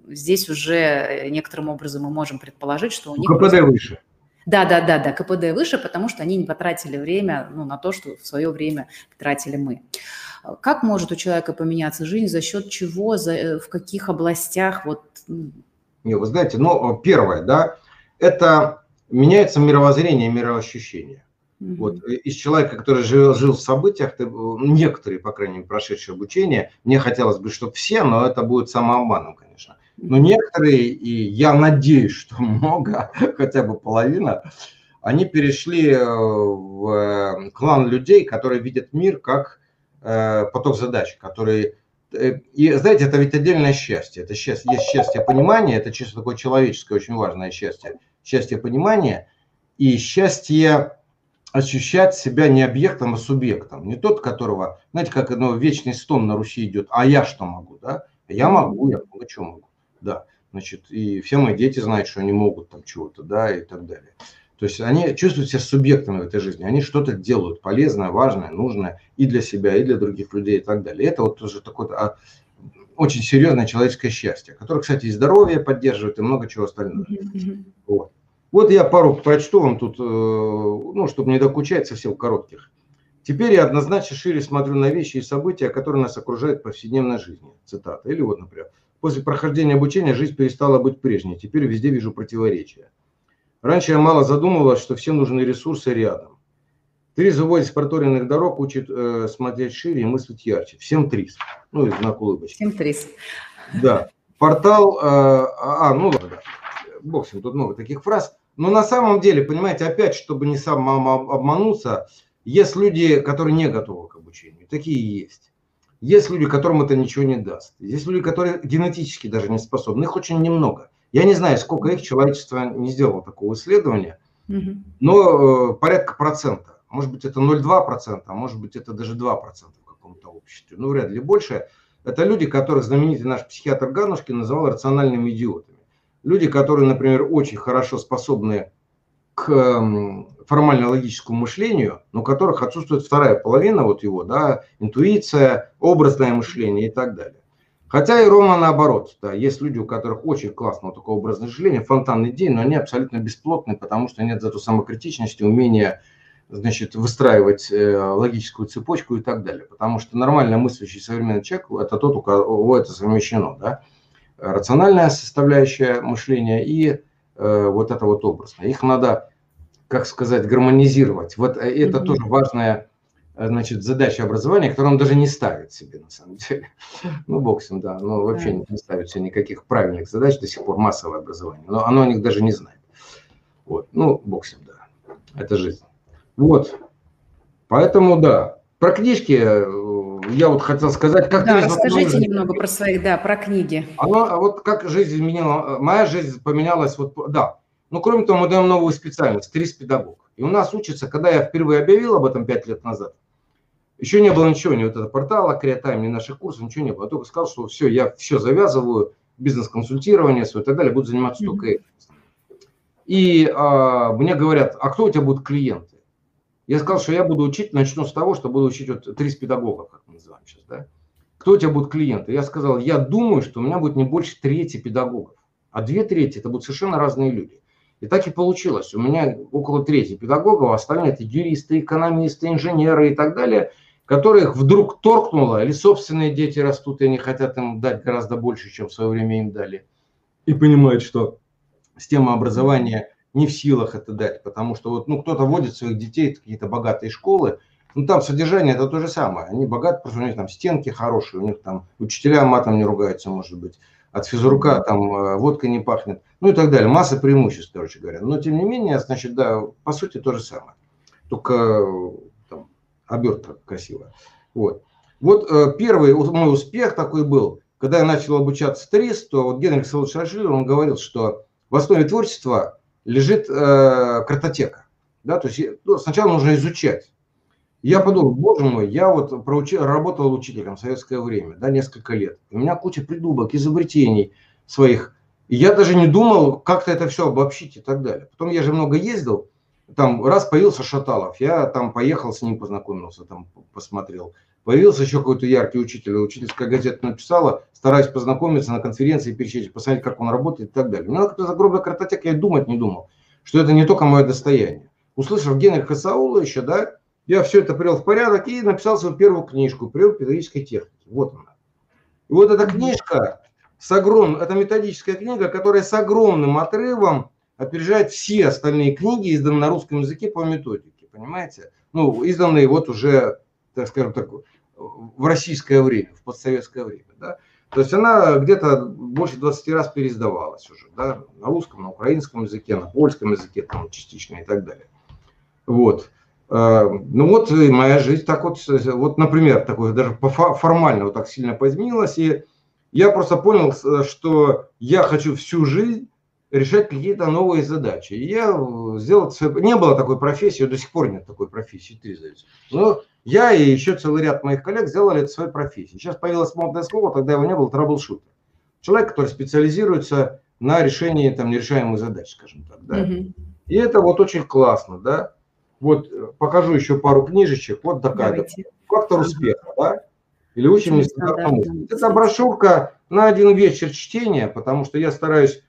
здесь уже некоторым образом мы можем предположить, что у них... КПД просто... выше. Да, да, да, да, КПД выше, потому что они не потратили время ну, на то, что в свое время тратили мы. Как может у человека поменяться жизнь, за счет чего, за, э, в каких областях? Вот... Не, вы знаете, ну, первое, да, это меняется мировоззрение, мироощущение. Mm-hmm. Вот из человека, который жил, жил в событиях, ты, некоторые, по крайней мере, прошедшие обучение, мне хотелось бы, чтобы все, но это будет самообманом, конечно. Но некоторые, и я надеюсь, что много, хотя бы половина, они перешли э, в э, клан людей, которые видят мир как э, поток задач, которые... И знаете, это ведь отдельное счастье. Это счастье, есть счастье понимания, это чисто такое человеческое, очень важное счастье. Счастье понимания и счастье ощущать себя не объектом, а субъектом. Не тот, которого, знаете, как ну, вечный стон на Руси идет, а я что могу, да? Я могу, я много чего могу да. значит, и все мои дети знают, что они могут там чего-то, да, и так далее. То есть они чувствуют себя субъектами в этой жизни, они что-то делают полезное, важное, нужное и для себя, и для других людей и так далее. Это вот тоже такое а, очень серьезное человеческое счастье, которое, кстати, и здоровье поддерживает, и много чего остального. Вот. Вот я пару прочту вам тут, э, ну, чтобы не докучать совсем коротких. Теперь я однозначно шире смотрю на вещи и события, которые нас окружают в повседневной жизни. Цитата. Или вот, например, после прохождения обучения жизнь перестала быть прежней. Теперь везде вижу противоречия. Раньше я мало задумывалась, что все нужные ресурсы рядом. Триз выводит с проторенных дорог, учит э, смотреть шире и мыслить ярче. Всем триз. Ну и знак улыбочки. Всем триз. Да. Портал... Э, а, ну ладно. Бог с ним, тут много таких фраз. Но на самом деле, понимаете, опять, чтобы не сам обмануться, есть люди, которые не готовы к обучению. Такие есть. Есть люди, которым это ничего не даст. Есть люди, которые генетически даже не способны. Их очень немного. Я не знаю, сколько их человечество не сделало такого исследования, но э, порядка процента. Может быть, это 0,2%, а может быть, это даже 2% в каком-то обществе. Ну, вряд ли больше. Это люди, которых знаменитый наш психиатр Ганушкин называл рациональными идиотами. Люди, которые, например, очень хорошо способны к эм, формально-логическому мышлению, но у которых отсутствует вторая половина вот его, да, интуиция, образное мышление и так далее. Хотя и Рома наоборот, да, есть люди, у которых очень классное такое образное мышление, фонтанный день, но они абсолютно бесплотны, потому что нет зато самокритичности, умения значит, выстраивать э, логическую цепочку и так далее. Потому что нормально мыслящий современный человек – это тот, у кого это совмещено. Да? Рациональная составляющая мышления и э, вот это вот образное. Их надо, как сказать, гармонизировать. Вот э, это mm-hmm. тоже важная Э, значит, задачи образования, которые он даже не ставит себе на самом деле. Ну, ним, да, но вообще не, не ставит себе никаких правильных задач, до сих пор массовое образование, но оно о них даже не знает. Вот, ну, ним, да, это жизнь. Вот, поэтому, да, про книжки э, я вот хотел сказать, как... Да, расскажите немного про свои, да, про книги. Оно, а вот как жизнь изменила, моя жизнь поменялась, вот, да, ну, кроме того, мы даем новую специальность, трис-педагог. И у нас учится, когда я впервые объявил об этом пять лет назад, еще не было ничего, ни вот этого портала Креатайм, ни наших курсов, ничего не было. Я только сказал, что все, я все завязываю, бизнес-консультирование свое и так далее, буду заниматься mm-hmm. только этим. И а, мне говорят, а кто у тебя будут клиенты? Я сказал, что я буду учить, начну с того, что буду учить вот три мы называем сейчас, да? Кто у тебя будут клиенты? Я сказал, я думаю, что у меня будет не больше трети педагогов, а две трети это будут совершенно разные люди. И так и получилось. У меня около трети педагогов, а остальные это юристы, экономисты, инженеры и так далее – которых вдруг торкнуло, или собственные дети растут, и они хотят им дать гораздо больше, чем в свое время им дали, и понимают, что система образования не в силах это дать, потому что вот, ну, кто-то водит своих детей в какие-то богатые школы, ну, там содержание это то же самое. Они богаты, что у них там стенки хорошие, у них там учителя матом не ругаются, может быть, от физрука там э, водка не пахнет, ну и так далее. Масса преимуществ, короче говоря. Но, тем не менее, значит, да, по сути, то же самое. Только обертка красивая. Вот, вот э, первый мой успех такой был, когда я начал обучаться ТРИС, то вот Генрих Солодович он говорил, что в основе творчества лежит э, картотека. Да, то есть ну, сначала нужно изучать. Я подумал, боже мой, я вот проучил, работал учителем в советское время, да, несколько лет. У меня куча придумок, изобретений своих. И я даже не думал как-то это все обобщить и так далее. Потом я же много ездил, там раз появился Шаталов, я там поехал с ним познакомился, там посмотрел. Появился еще какой-то яркий учитель, учительская газета написала, стараюсь познакомиться на конференции, перечислить, посмотреть, как он работает и так далее. У меня какая-то огромная картотека, я думать не думал, что это не только мое достояние. Услышав Генриха Саула еще, да, я все это привел в порядок и написал свою первую книжку «Прием педагогической техники». Вот она. И вот эта книжка с огромным, это методическая книга, которая с огромным отрывом опережает все остальные книги, изданные на русском языке по методике, понимаете? Ну, изданные вот уже, так скажем так, в российское время, в постсоветское время, да? То есть она где-то больше 20 раз переиздавалась уже, да, на русском, на украинском языке, на польском языке, там частично и так далее. Вот. Э, ну вот и моя жизнь так вот, вот, например, такой даже формально вот так сильно поизменилась, и я просто понял, что я хочу всю жизнь решать какие-то новые задачи. И я э, сделал... Не было такой профессии, до сих пор нет такой профессии, тризовец. Но я и еще целый ряд моих коллег сделали это своей профессией. Сейчас появилось модное слово, тогда его не было, траблшутер. человек, который специализируется на решении там нерешаемых задач, скажем так, да. Угу. И это вот очень классно, да. Вот э, покажу еще пару книжечек. Вот такая. Давайте. Фактор успеха, да? Или учим нестандартному. Да, это брошюрка на один вечер чтения, потому что я стараюсь,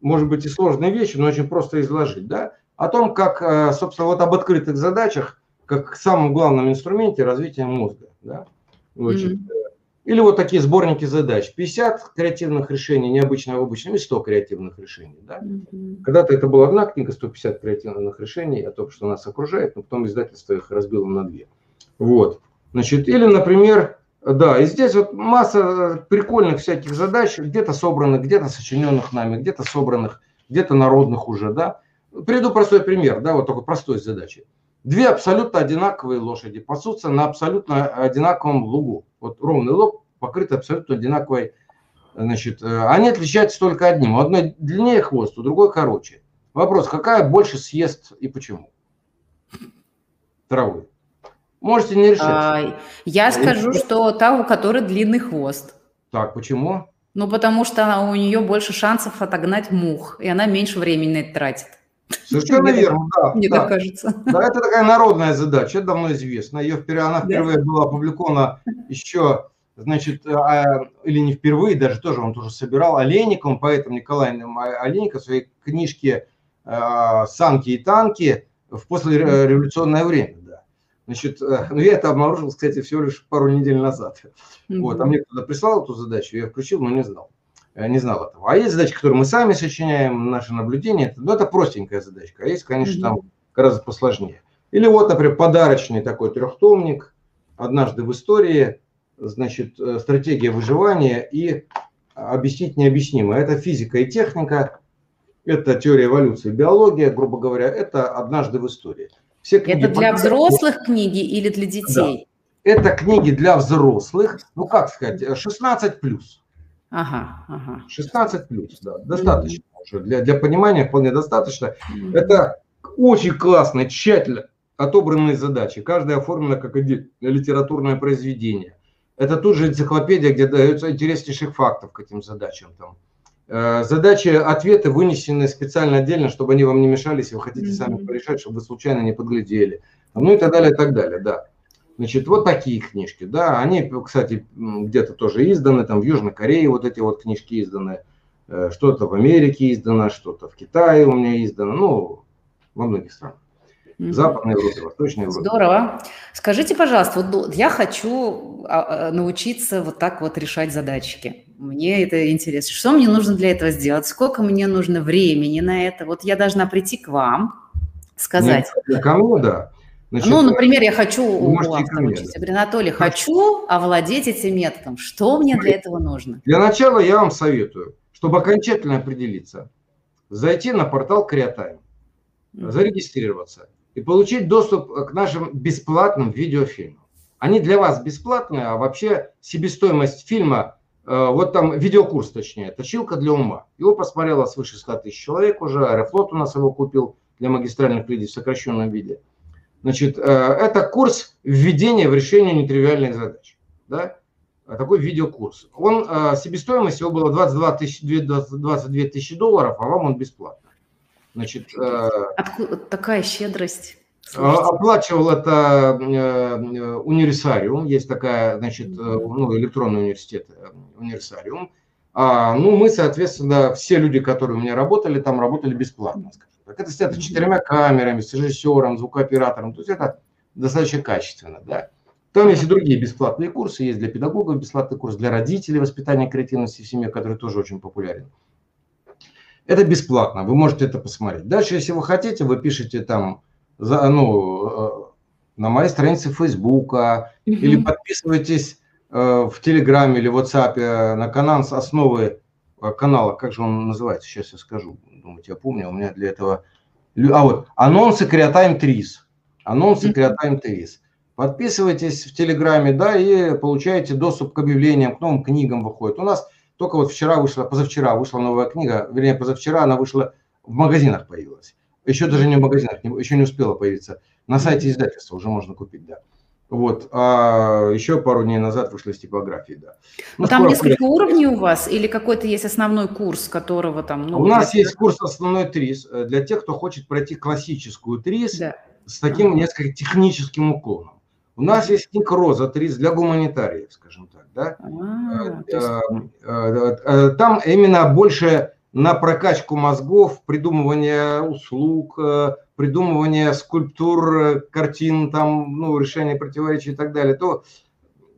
может быть, и сложные вещи, но очень просто изложить, да? О том, как, э, собственно, вот об открытых задачах, как самом главном инструменте развития мозга, да? Значит, mm-hmm. Или вот такие сборники задач. 50 креативных решений, необычного обычного, и 100 креативных решений. Да? Mm-hmm. Когда-то это была одна книга, 150 креативных решений о том, что нас окружает, но потом издательство их разбило на две. Вот. Значит, или, например, да, и здесь вот масса прикольных всяких задач, где-то собранных, где-то сочиненных нами, где-то собранных, где-то народных уже, да. Приведу простой пример, да, вот такой простой задачи. Две абсолютно одинаковые лошади пасутся на абсолютно одинаковом лугу. Вот ровный луг покрыт абсолютно одинаковой, значит, э, они отличаются только одним. У одной длиннее хвост, у другой короче. Вопрос, какая больше съест и почему? Травы. Можете не решать. А, я скажу, что та, у которой длинный хвост. Так, почему? Ну, потому что у нее больше шансов отогнать мух, и она меньше времени на это тратит. Совершенно верно, да. Мне да. так кажется. Да, это такая народная задача, это давно известно. Ее впервые, она впервые да. была опубликована еще, значит, а, или не впервые, даже тоже он тоже собирал Олейником, поэтому Николай Олейник в своей книжке а, «Санки и танки» в послереволюционное время. Да. Значит, э, ну я это обнаружил, кстати, всего лишь пару недель назад. Mm-hmm. Вот, а мне кто-то прислал эту задачу, я включил, но не знал. Не знал этого. А есть задачи, которые мы сами сочиняем, наши наблюдения. Это, ну, это простенькая задачка. А есть, конечно, там гораздо посложнее. Или вот, например, подарочный такой трехтомник «Однажды в истории», значит, э, стратегия выживания и объяснить необъяснимое. Это физика и техника, это теория эволюции, биология, грубо говоря, это «Однажды в истории». Все книги это для взрослых книги или для детей? Да. Это книги для взрослых, ну как сказать, 16 плюс. Ага, ага. 16 плюс, да, достаточно mm-hmm. уже. Для, для понимания вполне достаточно. Mm-hmm. Это очень классные, тщательно отобранные задачи. Каждая оформлена как литературное произведение. Это тут же энциклопедия, где дается интереснейших фактов к этим задачам. Там. Э, задачи, ответы вынесены специально отдельно, чтобы они вам не мешали, если вы хотите mm-hmm. сами порешать, чтобы вы случайно не подглядели. Ну и так далее, и так далее, да. Значит, вот такие книжки, да, они, кстати, где-то тоже изданы, там в Южной Корее вот эти вот книжки изданы, э, что-то в Америке издано, что-то в Китае у меня издано, ну, во многих странах. Западной Европе, Восточной Европе. Здорово. Скажите, пожалуйста, вот я хочу а, а, научиться вот так вот решать задачки. Мне это интересно. Что мне нужно для этого сделать? Сколько мне нужно времени на это? Вот я должна прийти к вам, сказать. Нет, ко мне, да. Значит, ну, например, я хочу у автора учить. Я говорю, Анатолий, хочу овладеть этим методом. Что мне для этого нужно? Для начала я вам советую, чтобы окончательно определиться, зайти на портал Креатайм, зарегистрироваться и получить доступ к нашим бесплатным видеофильмам. Они для вас бесплатные, а вообще себестоимость фильма, э, вот там видеокурс точнее, «Точилка для ума». Его посмотрело свыше 100 тысяч человек уже, Аэрофлот у нас его купил для магистральных людей в сокращенном виде – Значит, э, это курс введения в решение нетривиальных задач. Да? Такой видеокурс. Он, э, себестоимость его была 22 тысячи, 22 тысячи долларов, а вам он бесплатно. Значит, э, Откуда такая щедрость? Слушайте. Оплачивал это универсариум, есть такая, значит, ну, электронный университет, универсариум. А, ну, мы, соответственно, все люди, которые у меня работали, там работали бесплатно, скажем так это снято четырьмя камерами, с режиссером, звукооператором. То есть это достаточно качественно. Да. Там есть и другие бесплатные курсы. Есть для педагогов бесплатный курс, для родителей воспитания креативности в семье, который тоже очень популярен. Это бесплатно, вы можете это посмотреть. Дальше, если вы хотите, вы пишете там за, ну, э, на моей странице Фейсбука mm-hmm. или подписывайтесь э, в Телеграме или WhatsApp э, на канал с основы канала, как же он называется, сейчас я скажу думаете, я помню, у меня для этого... А вот, анонсы Креатайм Трис. Анонсы Креатайм Трис. Подписывайтесь в Телеграме, да, и получаете доступ к объявлениям, к новым книгам выходит. У нас только вот вчера вышла, позавчера вышла новая книга, вернее, позавчера она вышла, в магазинах появилась. Еще даже не в магазинах, еще не успела появиться. На сайте издательства уже можно купить, да. Вот, а еще пару дней назад вышла из типографии, да. Ну, там несколько будет... уровней у вас или какой-то есть основной курс, которого там... Ну, у нас есть курс основной ТРИС э, для тех, кто хочет пройти классическую ТРИС да. с таким а. несколько техническим уклоном. У нас есть книга Роза ТРИС для гуманитариев, скажем так, да. А, есть... Э, там именно больше на прокачку мозгов, придумывание услуг, придумывание скульптур, э, картин, там, ну, решение противоречий и так далее, то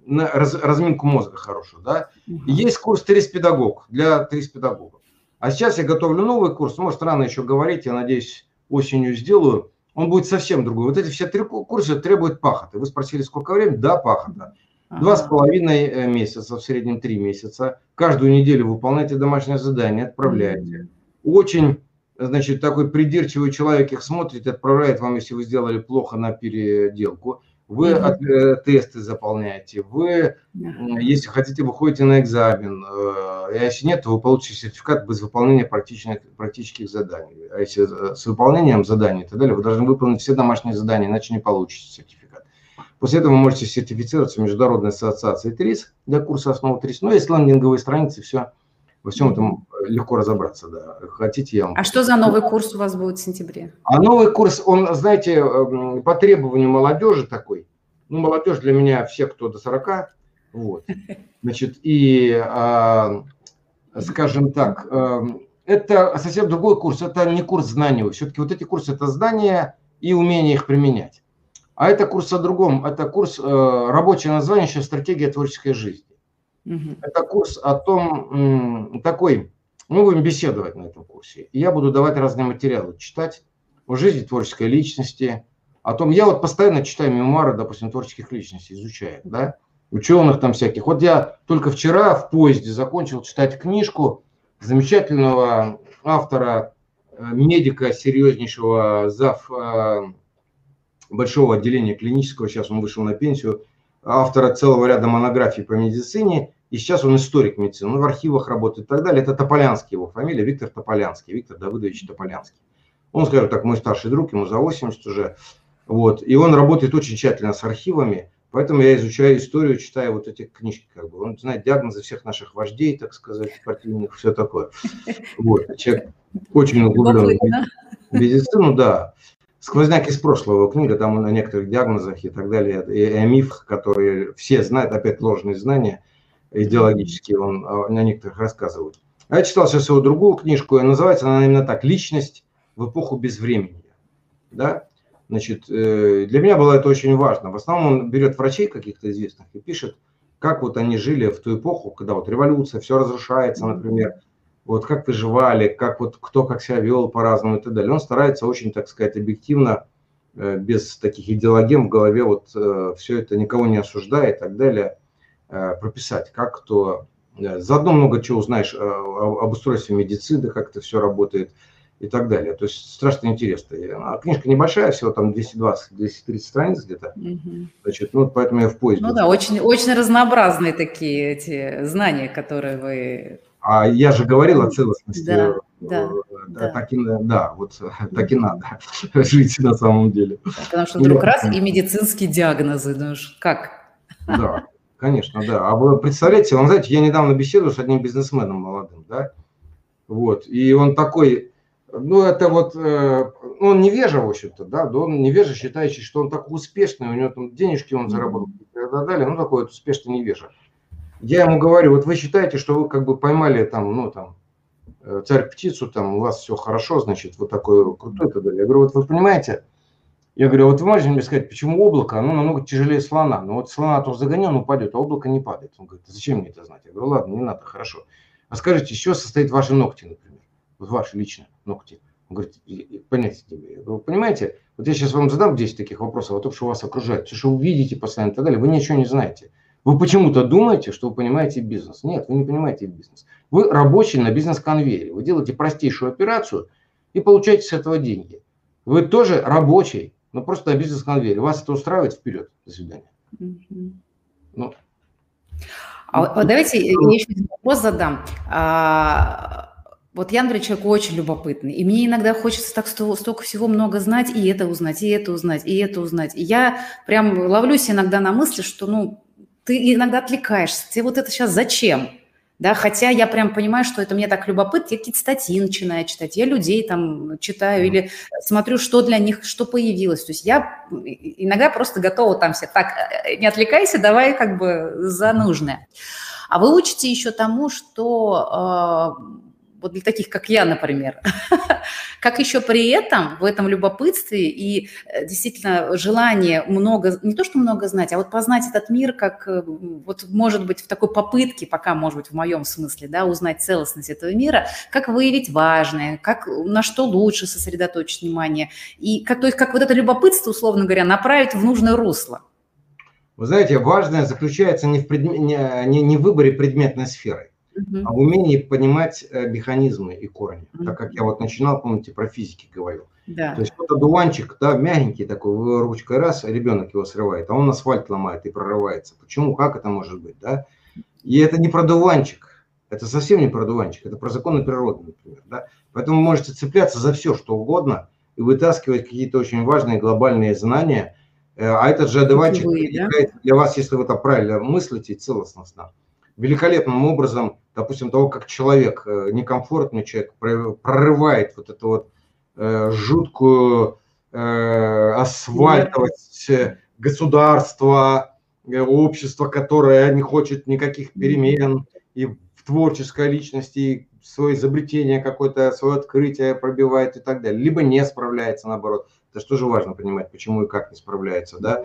на раз, разминку мозга хорошую, да. Есть курс «Трис-педагог» для трис-педагогов. А сейчас я готовлю новый курс, может, рано еще говорить, я надеюсь, осенью сделаю. Он будет совсем другой. Вот эти все три курса требуют пахоты. Вы спросили, сколько времени? Да, пахота. Два с половиной э, месяца, в среднем три месяца. Каждую неделю выполняйте домашнее задание, отправляйте. Очень значит, такой придирчивый человек их смотрит, отправляет вам, если вы сделали плохо на переделку. Вы mm-hmm. от, э, тесты заполняете, вы, mm-hmm. если хотите, выходите на экзамен. Э, а если нет, то вы получите сертификат без выполнения практических, практических заданий. А если э, с выполнением заданий и так далее, вы должны выполнить все домашние задания, иначе не получите сертификат. После этого вы можете сертифицироваться в Международной ассоциации ТРИС для курса основы ТРИС. Ну, есть лендинговые страницы, все во всем этом легко разобраться, да. Хотите, я вам... А что за новый курс у вас будет в сентябре? А новый курс, он, знаете, эм, по требованию молодежи такой. Ну, молодежь для меня все, кто до 40, вот. Значит, и, а, скажем так, эм, это совсем другой курс, это не курс знаний. Все-таки вот эти курсы – это знания и умение их применять. А это курс о другом, это курс, э, рабочее название еще «Стратегия творческой жизни». Угу. Это курс о том, такой, мы будем беседовать на этом курсе. И я буду давать разные материалы, читать о жизни творческой личности, о том, я вот постоянно читаю мемуары, допустим, творческих личностей, изучаю, да, ученых там всяких. Вот я только вчера в поезде закончил читать книжку замечательного автора, э, медика, серьезнейшего зав э, большого отделения клинического, сейчас он вышел на пенсию, автора целого ряда монографий по медицине, и сейчас он историк медицины, он в архивах работает и так далее. Это Тополянский его фамилия, Виктор Тополянский, Виктор Давыдович Тополянский. Он, скажем так, мой старший друг, ему за 80 уже. Вот. И он работает очень тщательно с архивами, поэтому я изучаю историю, читаю вот эти книжки. Как бы. Он знает диагнозы всех наших вождей, так сказать, партийных, все такое. Вот. Человек очень углублен в медицину, да. Сквозняк из прошлого книга, там на некоторых диагнозах и так далее, и, и о мифах, которые все знают, опять ложные знания идеологические, он на некоторых рассказывает. А я читал сейчас его другую книжку, и называется она именно так «Личность в эпоху безвремени». Да? Значит, э, для меня было это очень важно. В основном он берет врачей каких-то известных и пишет, как вот они жили в ту эпоху, когда вот революция, все разрушается, например, вот как выживали, как вот кто как себя вел по-разному и так далее. Он старается очень, так сказать, объективно, э, без таких идеологем в голове, вот э, все это никого не осуждая и так далее, прописать, как кто... Заодно много чего узнаешь об устройстве медицины, как это все работает и так далее. То есть страшно интересно. А книжка небольшая, всего там 220-230 страниц где-то. Угу. Значит, ну, поэтому я в поезде. Ну да, очень, очень разнообразные такие эти знания, которые вы а я же говорил о целостности. Да, да, да. Так и, да, вот так и надо жить на самом деле. Потому что вдруг раз и медицинские диагнозы, ну как? Да, конечно, да. А вы представляете, он, знаете, я недавно беседовал с одним бизнесменом молодым, да, вот, и он такой, ну, это вот, э, ну, он невежа, в общем-то, да, да, он невежа, считающий, что он такой успешный, у него там денежки он заработал и так далее, ну, такой вот успешный невежа. Я ему говорю, вот вы считаете, что вы как бы поймали там, ну там, э, царь-птицу, там у вас все хорошо, значит, вот такой крутой и так далее. Я говорю, вот вы понимаете, я говорю, вот вы можете мне сказать, почему облако, оно намного тяжелее слона. Ну вот слона то загонял, он упадет, а облако не падает. Он говорит, зачем мне это знать? Я говорю, ладно, не надо, хорошо. А скажите, из чего состоит ваши ногти, например? Вот ваши личные ногти. Он говорит, понятия не имею. Я говорю, понимаете, вот я сейчас вам задам 10 таких вопросов о том, что вас окружает, все, что вы видите постоянно и так далее, вы ничего не знаете. Вы почему-то думаете, что вы понимаете бизнес. Нет, вы не понимаете бизнес. Вы рабочий на бизнес-конвейере. Вы делаете простейшую операцию и получаете с этого деньги. Вы тоже рабочий, но просто на бизнес-конвейере. Вас это устраивает вперед. До свидания. Ну. А, давайте я еще один вопрос задам. А, Вот я, например, человек очень любопытный, и мне иногда хочется так столько всего много знать, и это узнать, и это узнать, и это узнать. И я прям ловлюсь иногда на мысли, что, ну, ты иногда отвлекаешься, тебе вот это сейчас зачем? Да, хотя я прям понимаю, что это мне так любопытно, я какие-то статьи начинаю читать, я людей там читаю или смотрю, что для них, что появилось. То есть я иногда просто готова там все, так, э, не отвлекайся, давай как бы за нужное. А вы учите еще тому, что э, вот для таких, как я, например, как еще при этом в этом любопытстве и э, действительно желание много, не то что много знать, а вот познать этот мир, как э, вот может быть в такой попытке, пока может быть в моем смысле, да, узнать целостность этого мира, как выявить важное, как, на что лучше сосредоточить внимание, и как, то есть как вот это любопытство, условно говоря, направить в нужное русло. Вы знаете, важное заключается не в, предме... не, не, в выборе предметной сферы, а в умении понимать э, механизмы и корни. Так как я вот начинал, помните, про физики говорил. Да. То есть вот одуванчик, да, мягенький такой, вы ручкой раз, ребенок его срывает, а он асфальт ломает и прорывается. Почему, как это может быть, да? И это не про дуванчик, это совсем не про дуванчик, это про законы природы, например, да? Поэтому вы можете цепляться за все, что угодно, и вытаскивать какие-то очень важные глобальные знания, э, а этот же одуванчик да? для вас, если вы это правильно мыслите целостностно, великолепным образом допустим, того, как человек, э, некомфортный человек, прорывает вот эту вот э, жуткую э, асфальтовость государства, общества, которое не хочет никаких перемен и в творческой личности свое изобретение какое-то, свое открытие пробивает и так далее. Либо не справляется, наоборот. Это же тоже важно понимать, почему и как не справляется, да,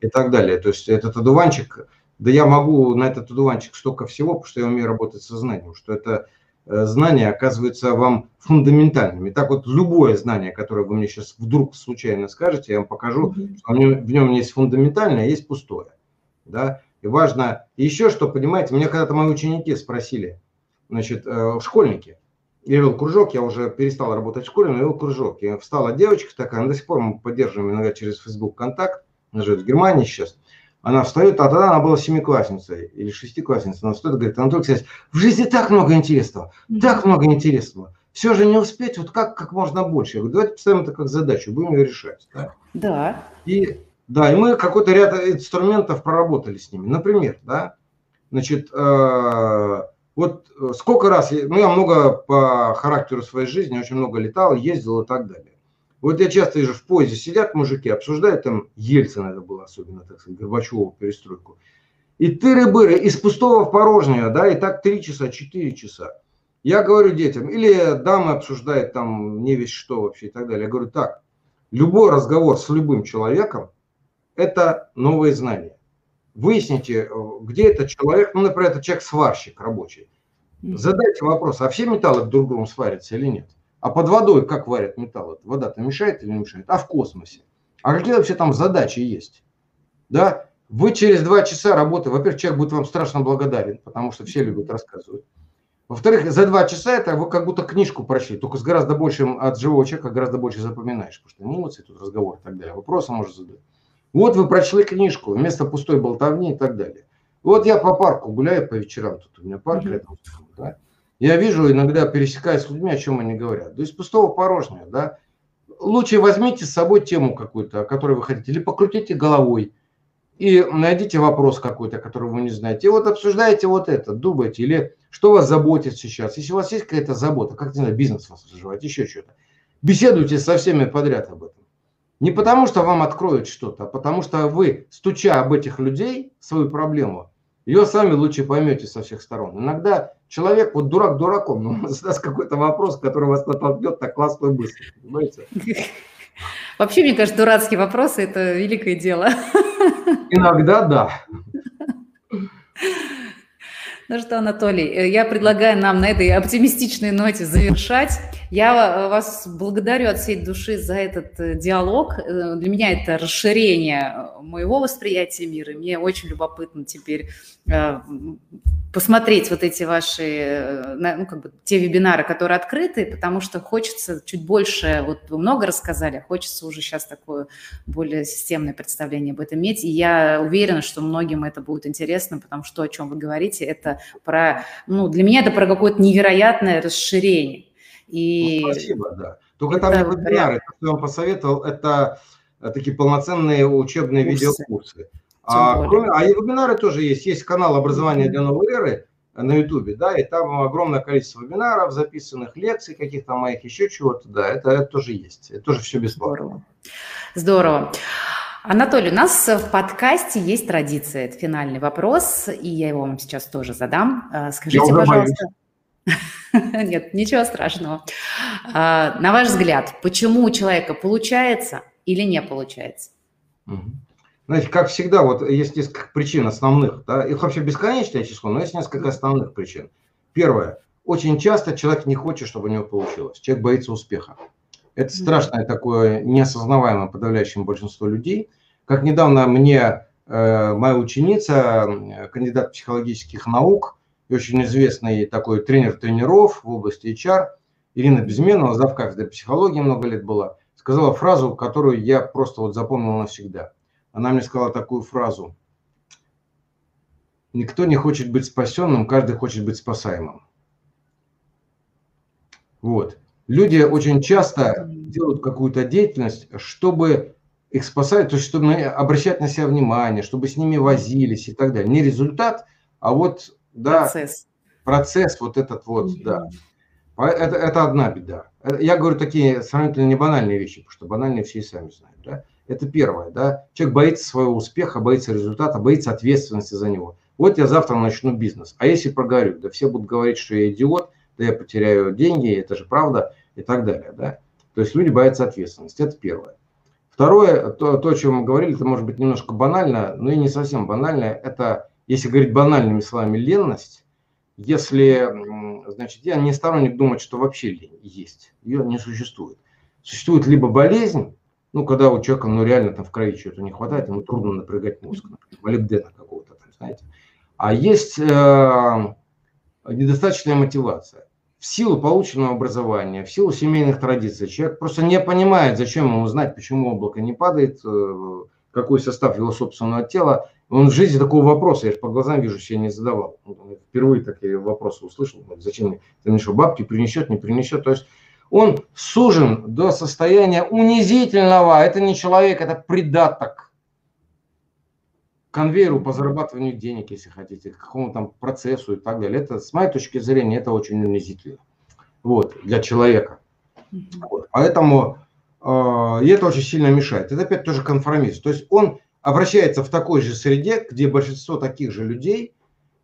и так далее. То есть этот одуванчик, да я могу на этот одуванчик столько всего, потому что я умею работать со знанием, что это э, знание оказывается вам фундаментальным. И так вот любое знание, которое вы мне сейчас вдруг случайно скажете, я вам покажу, что в нем, в нем есть фундаментальное, а есть пустое. Да? И важно еще что, понимаете, мне когда-то мои ученики спросили, значит, э, школьники, я вел кружок, я уже перестал работать в школе, но вел кружок. И встала девочка такая, до сих пор мы поддерживаем иногда через Facebook контакт, она живет в Германии сейчас – она встает, а тогда она была семиклассницей или шестиклассницей. Она встает и говорит, Анатолий Алексеевич, в жизни так много интересного, так много интересного. Все же не успеть, вот как, как можно больше. Я говорю, давайте поставим это как задачу, будем ее решать. Да. да. И, да, и мы какой-то ряд инструментов проработали с ними. Например, да, значит, э, вот сколько раз, ну я много по характеру своей жизни, очень много летал, ездил и так далее. Вот я часто вижу, в поезде сидят мужики, обсуждают там, Ельцин это было особенно, так сказать, Горбачеву перестройку. И тыры-быры, из пустого в порожнее, да, и так три часа, четыре часа. Я говорю детям, или дамы обсуждают там не весь что вообще и так далее. Я говорю, так, любой разговор с любым человеком – это новые знания. Выясните, где этот человек, ну, например, это человек-сварщик рабочий. Задайте вопрос, а все металлы друг другом сварятся или нет? А под водой как варят металл? Вода-то мешает или не мешает? А в космосе? А какие вообще там задачи есть? Да? Вы через два часа работы, во-первых, человек будет вам страшно благодарен, потому что все любят рассказывать. Во-вторых, за два часа это вы как будто книжку прочли, только с гораздо большим от живого человека гораздо больше запоминаешь, потому что эмоции, тут разговор и так далее, вопросы может задать. Вот вы прочли книжку вместо пустой болтовни и так далее. Вот я по парку гуляю по вечерам, тут у меня парк рядом, да, я вижу, иногда пересекаясь с людьми, о чем они говорят. То есть пустого порожнего, да. Лучше возьмите с собой тему какую-то, о которой вы хотите, или покрутите головой, и найдите вопрос какой-то, который вы не знаете. И вот обсуждаете вот это, думаете, или что вас заботит сейчас. Если у вас есть какая-то забота, как, не знаю, бизнес вас развивать, еще что-то. Беседуйте со всеми подряд об этом. Не потому, что вам откроют что-то, а потому что вы, стуча об этих людей, свою проблему, ее сами лучше поймете со всех сторон. Иногда человек, вот дурак дураком, но он задаст какой-то вопрос, который вас натолкнет так классно и быстро. Понимаете? Вообще, мне кажется, дурацкие вопросы – это великое дело. Иногда да. Ну что, Анатолий, э, я предлагаю нам на этой оптимистичной ноте завершать. Я э, вас благодарю от всей души за этот э, диалог. Для меня это расширение моего восприятия мира. Мне очень любопытно теперь посмотреть вот эти ваши, ну, как бы, те вебинары, которые открыты, потому что хочется чуть больше, вот вы много рассказали, а хочется уже сейчас такое более системное представление об этом иметь. И я уверена, что многим это будет интересно, потому что то, о чем вы говорите, это про, ну, для меня это про какое-то невероятное расширение. И ну, спасибо, да. Только там не вебинары, то, что я вам посоветовал, это э, такие полноценные учебные курсы. видеокурсы. А, кроме, а и вебинары тоже есть. Есть канал образования для новой эры на Ютубе, да, и там огромное количество вебинаров, записанных лекций каких-то моих, еще чего-то, да, это, это тоже есть. Это тоже все бесплатно. Здорово. Здорово. Анатолий, у нас в подкасте есть традиция, это финальный вопрос, и я его вам сейчас тоже задам. А, скажите, пожалуйста. Нет, ничего страшного. А, на ваш взгляд, почему у человека получается или не получается? Знаете, как всегда, вот есть несколько причин основных, да, их вообще бесконечное число, но есть несколько основных причин. Первое. Очень часто человек не хочет, чтобы у него получилось. Человек боится успеха. Это страшное такое, неосознаваемое подавляющим большинство людей. Как недавно мне э, моя ученица, кандидат психологических наук, и очень известный такой тренер тренеров в области HR, Ирина Безменова, зав. кафедры психологии много лет была, сказала фразу, которую я просто вот запомнил навсегда. Она мне сказала такую фразу. Никто не хочет быть спасенным, каждый хочет быть спасаемым. Вот. Люди очень часто делают какую-то деятельность, чтобы их спасать, то есть чтобы обращать на себя внимание, чтобы с ними возились и так далее. Не результат, а вот да, процесс. Процесс вот этот вот, да. Это, это одна беда. Я говорю такие сравнительно не банальные вещи, потому что банальные все и сами знают. Да? Это первое. Да? Человек боится своего успеха, боится результата, боится ответственности за него. Вот я завтра начну бизнес. А если прогорю, да все будут говорить, что я идиот, да я потеряю деньги, это же правда и так далее. Да? То есть люди боятся ответственности. Это первое. Второе, то, то, о чем мы говорили, это может быть немножко банально, но и не совсем банально. Это, если говорить банальными словами, ленность. Если, значит, я не сторонник думать, что вообще лень есть. Ее не существует. Существует либо болезнь, ну, когда у человека, ну, реально там в крови чего-то не хватает, ему трудно напрягать мозг, например, молибдена какого-то там, знаете. А есть э, недостаточная мотивация в силу полученного образования, в силу семейных традиций, человек просто не понимает, зачем ему знать, почему облако не падает, э, какой состав его собственного тела. Он в жизни такого вопроса, я же по глазам вижу, себе не задавал. Впервые такие вопросы услышал, зачем мне, ты мне что, бабки принесет, не принесет. То есть он сужен до состояния унизительного, это не человек, это придаток конвейеру по зарабатыванию денег, если хотите, к какому там процессу и так далее. Это, с моей точки зрения, это очень унизительно. Вот, для человека. Вот. Поэтому э, и это очень сильно мешает. Это опять тоже конформист. То есть он обращается в такой же среде, где большинство таких же людей,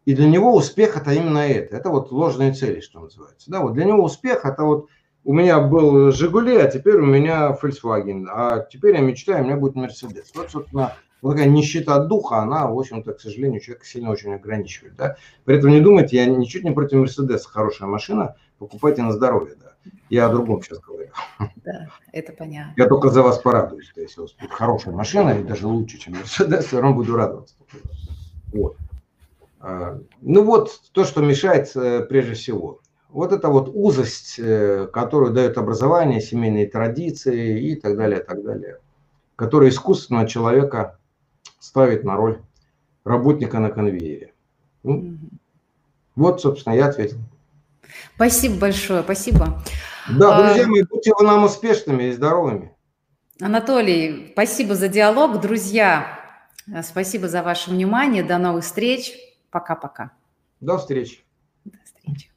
и для него успех это именно это. Это вот ложные цели, что называется. Да, вот для него успех это вот у меня был Жигули, а теперь у меня Volkswagen, а теперь я мечтаю, у меня будет Мерседес. Вот, собственно, вот такая нищета духа, она, в общем-то, к сожалению, человека сильно очень ограничивает. Да? При этом не думайте, я ничуть не против Мерседеса, хорошая машина, покупайте на здоровье. Да. Я о другом сейчас говорю. Да, это понятно. Я только за вас порадуюсь, то если у вас будет хорошая машина, и даже лучше, чем Мерседес, все равно буду радоваться. Вот. А, ну вот то, что мешает э, прежде всего. Вот это вот узость, э, которую дает образование, семейные традиции и так далее, так далее, которая искусственно человека ставит на роль работника на конвейере. Ну, вот, собственно, я ответил. Спасибо большое, спасибо. Да, друзья а, мои, будьте вы нам успешными и здоровыми. Анатолий, спасибо за диалог. Друзья, спасибо за ваше внимание. До новых встреч. Пока-пока. До встречи. До встречи.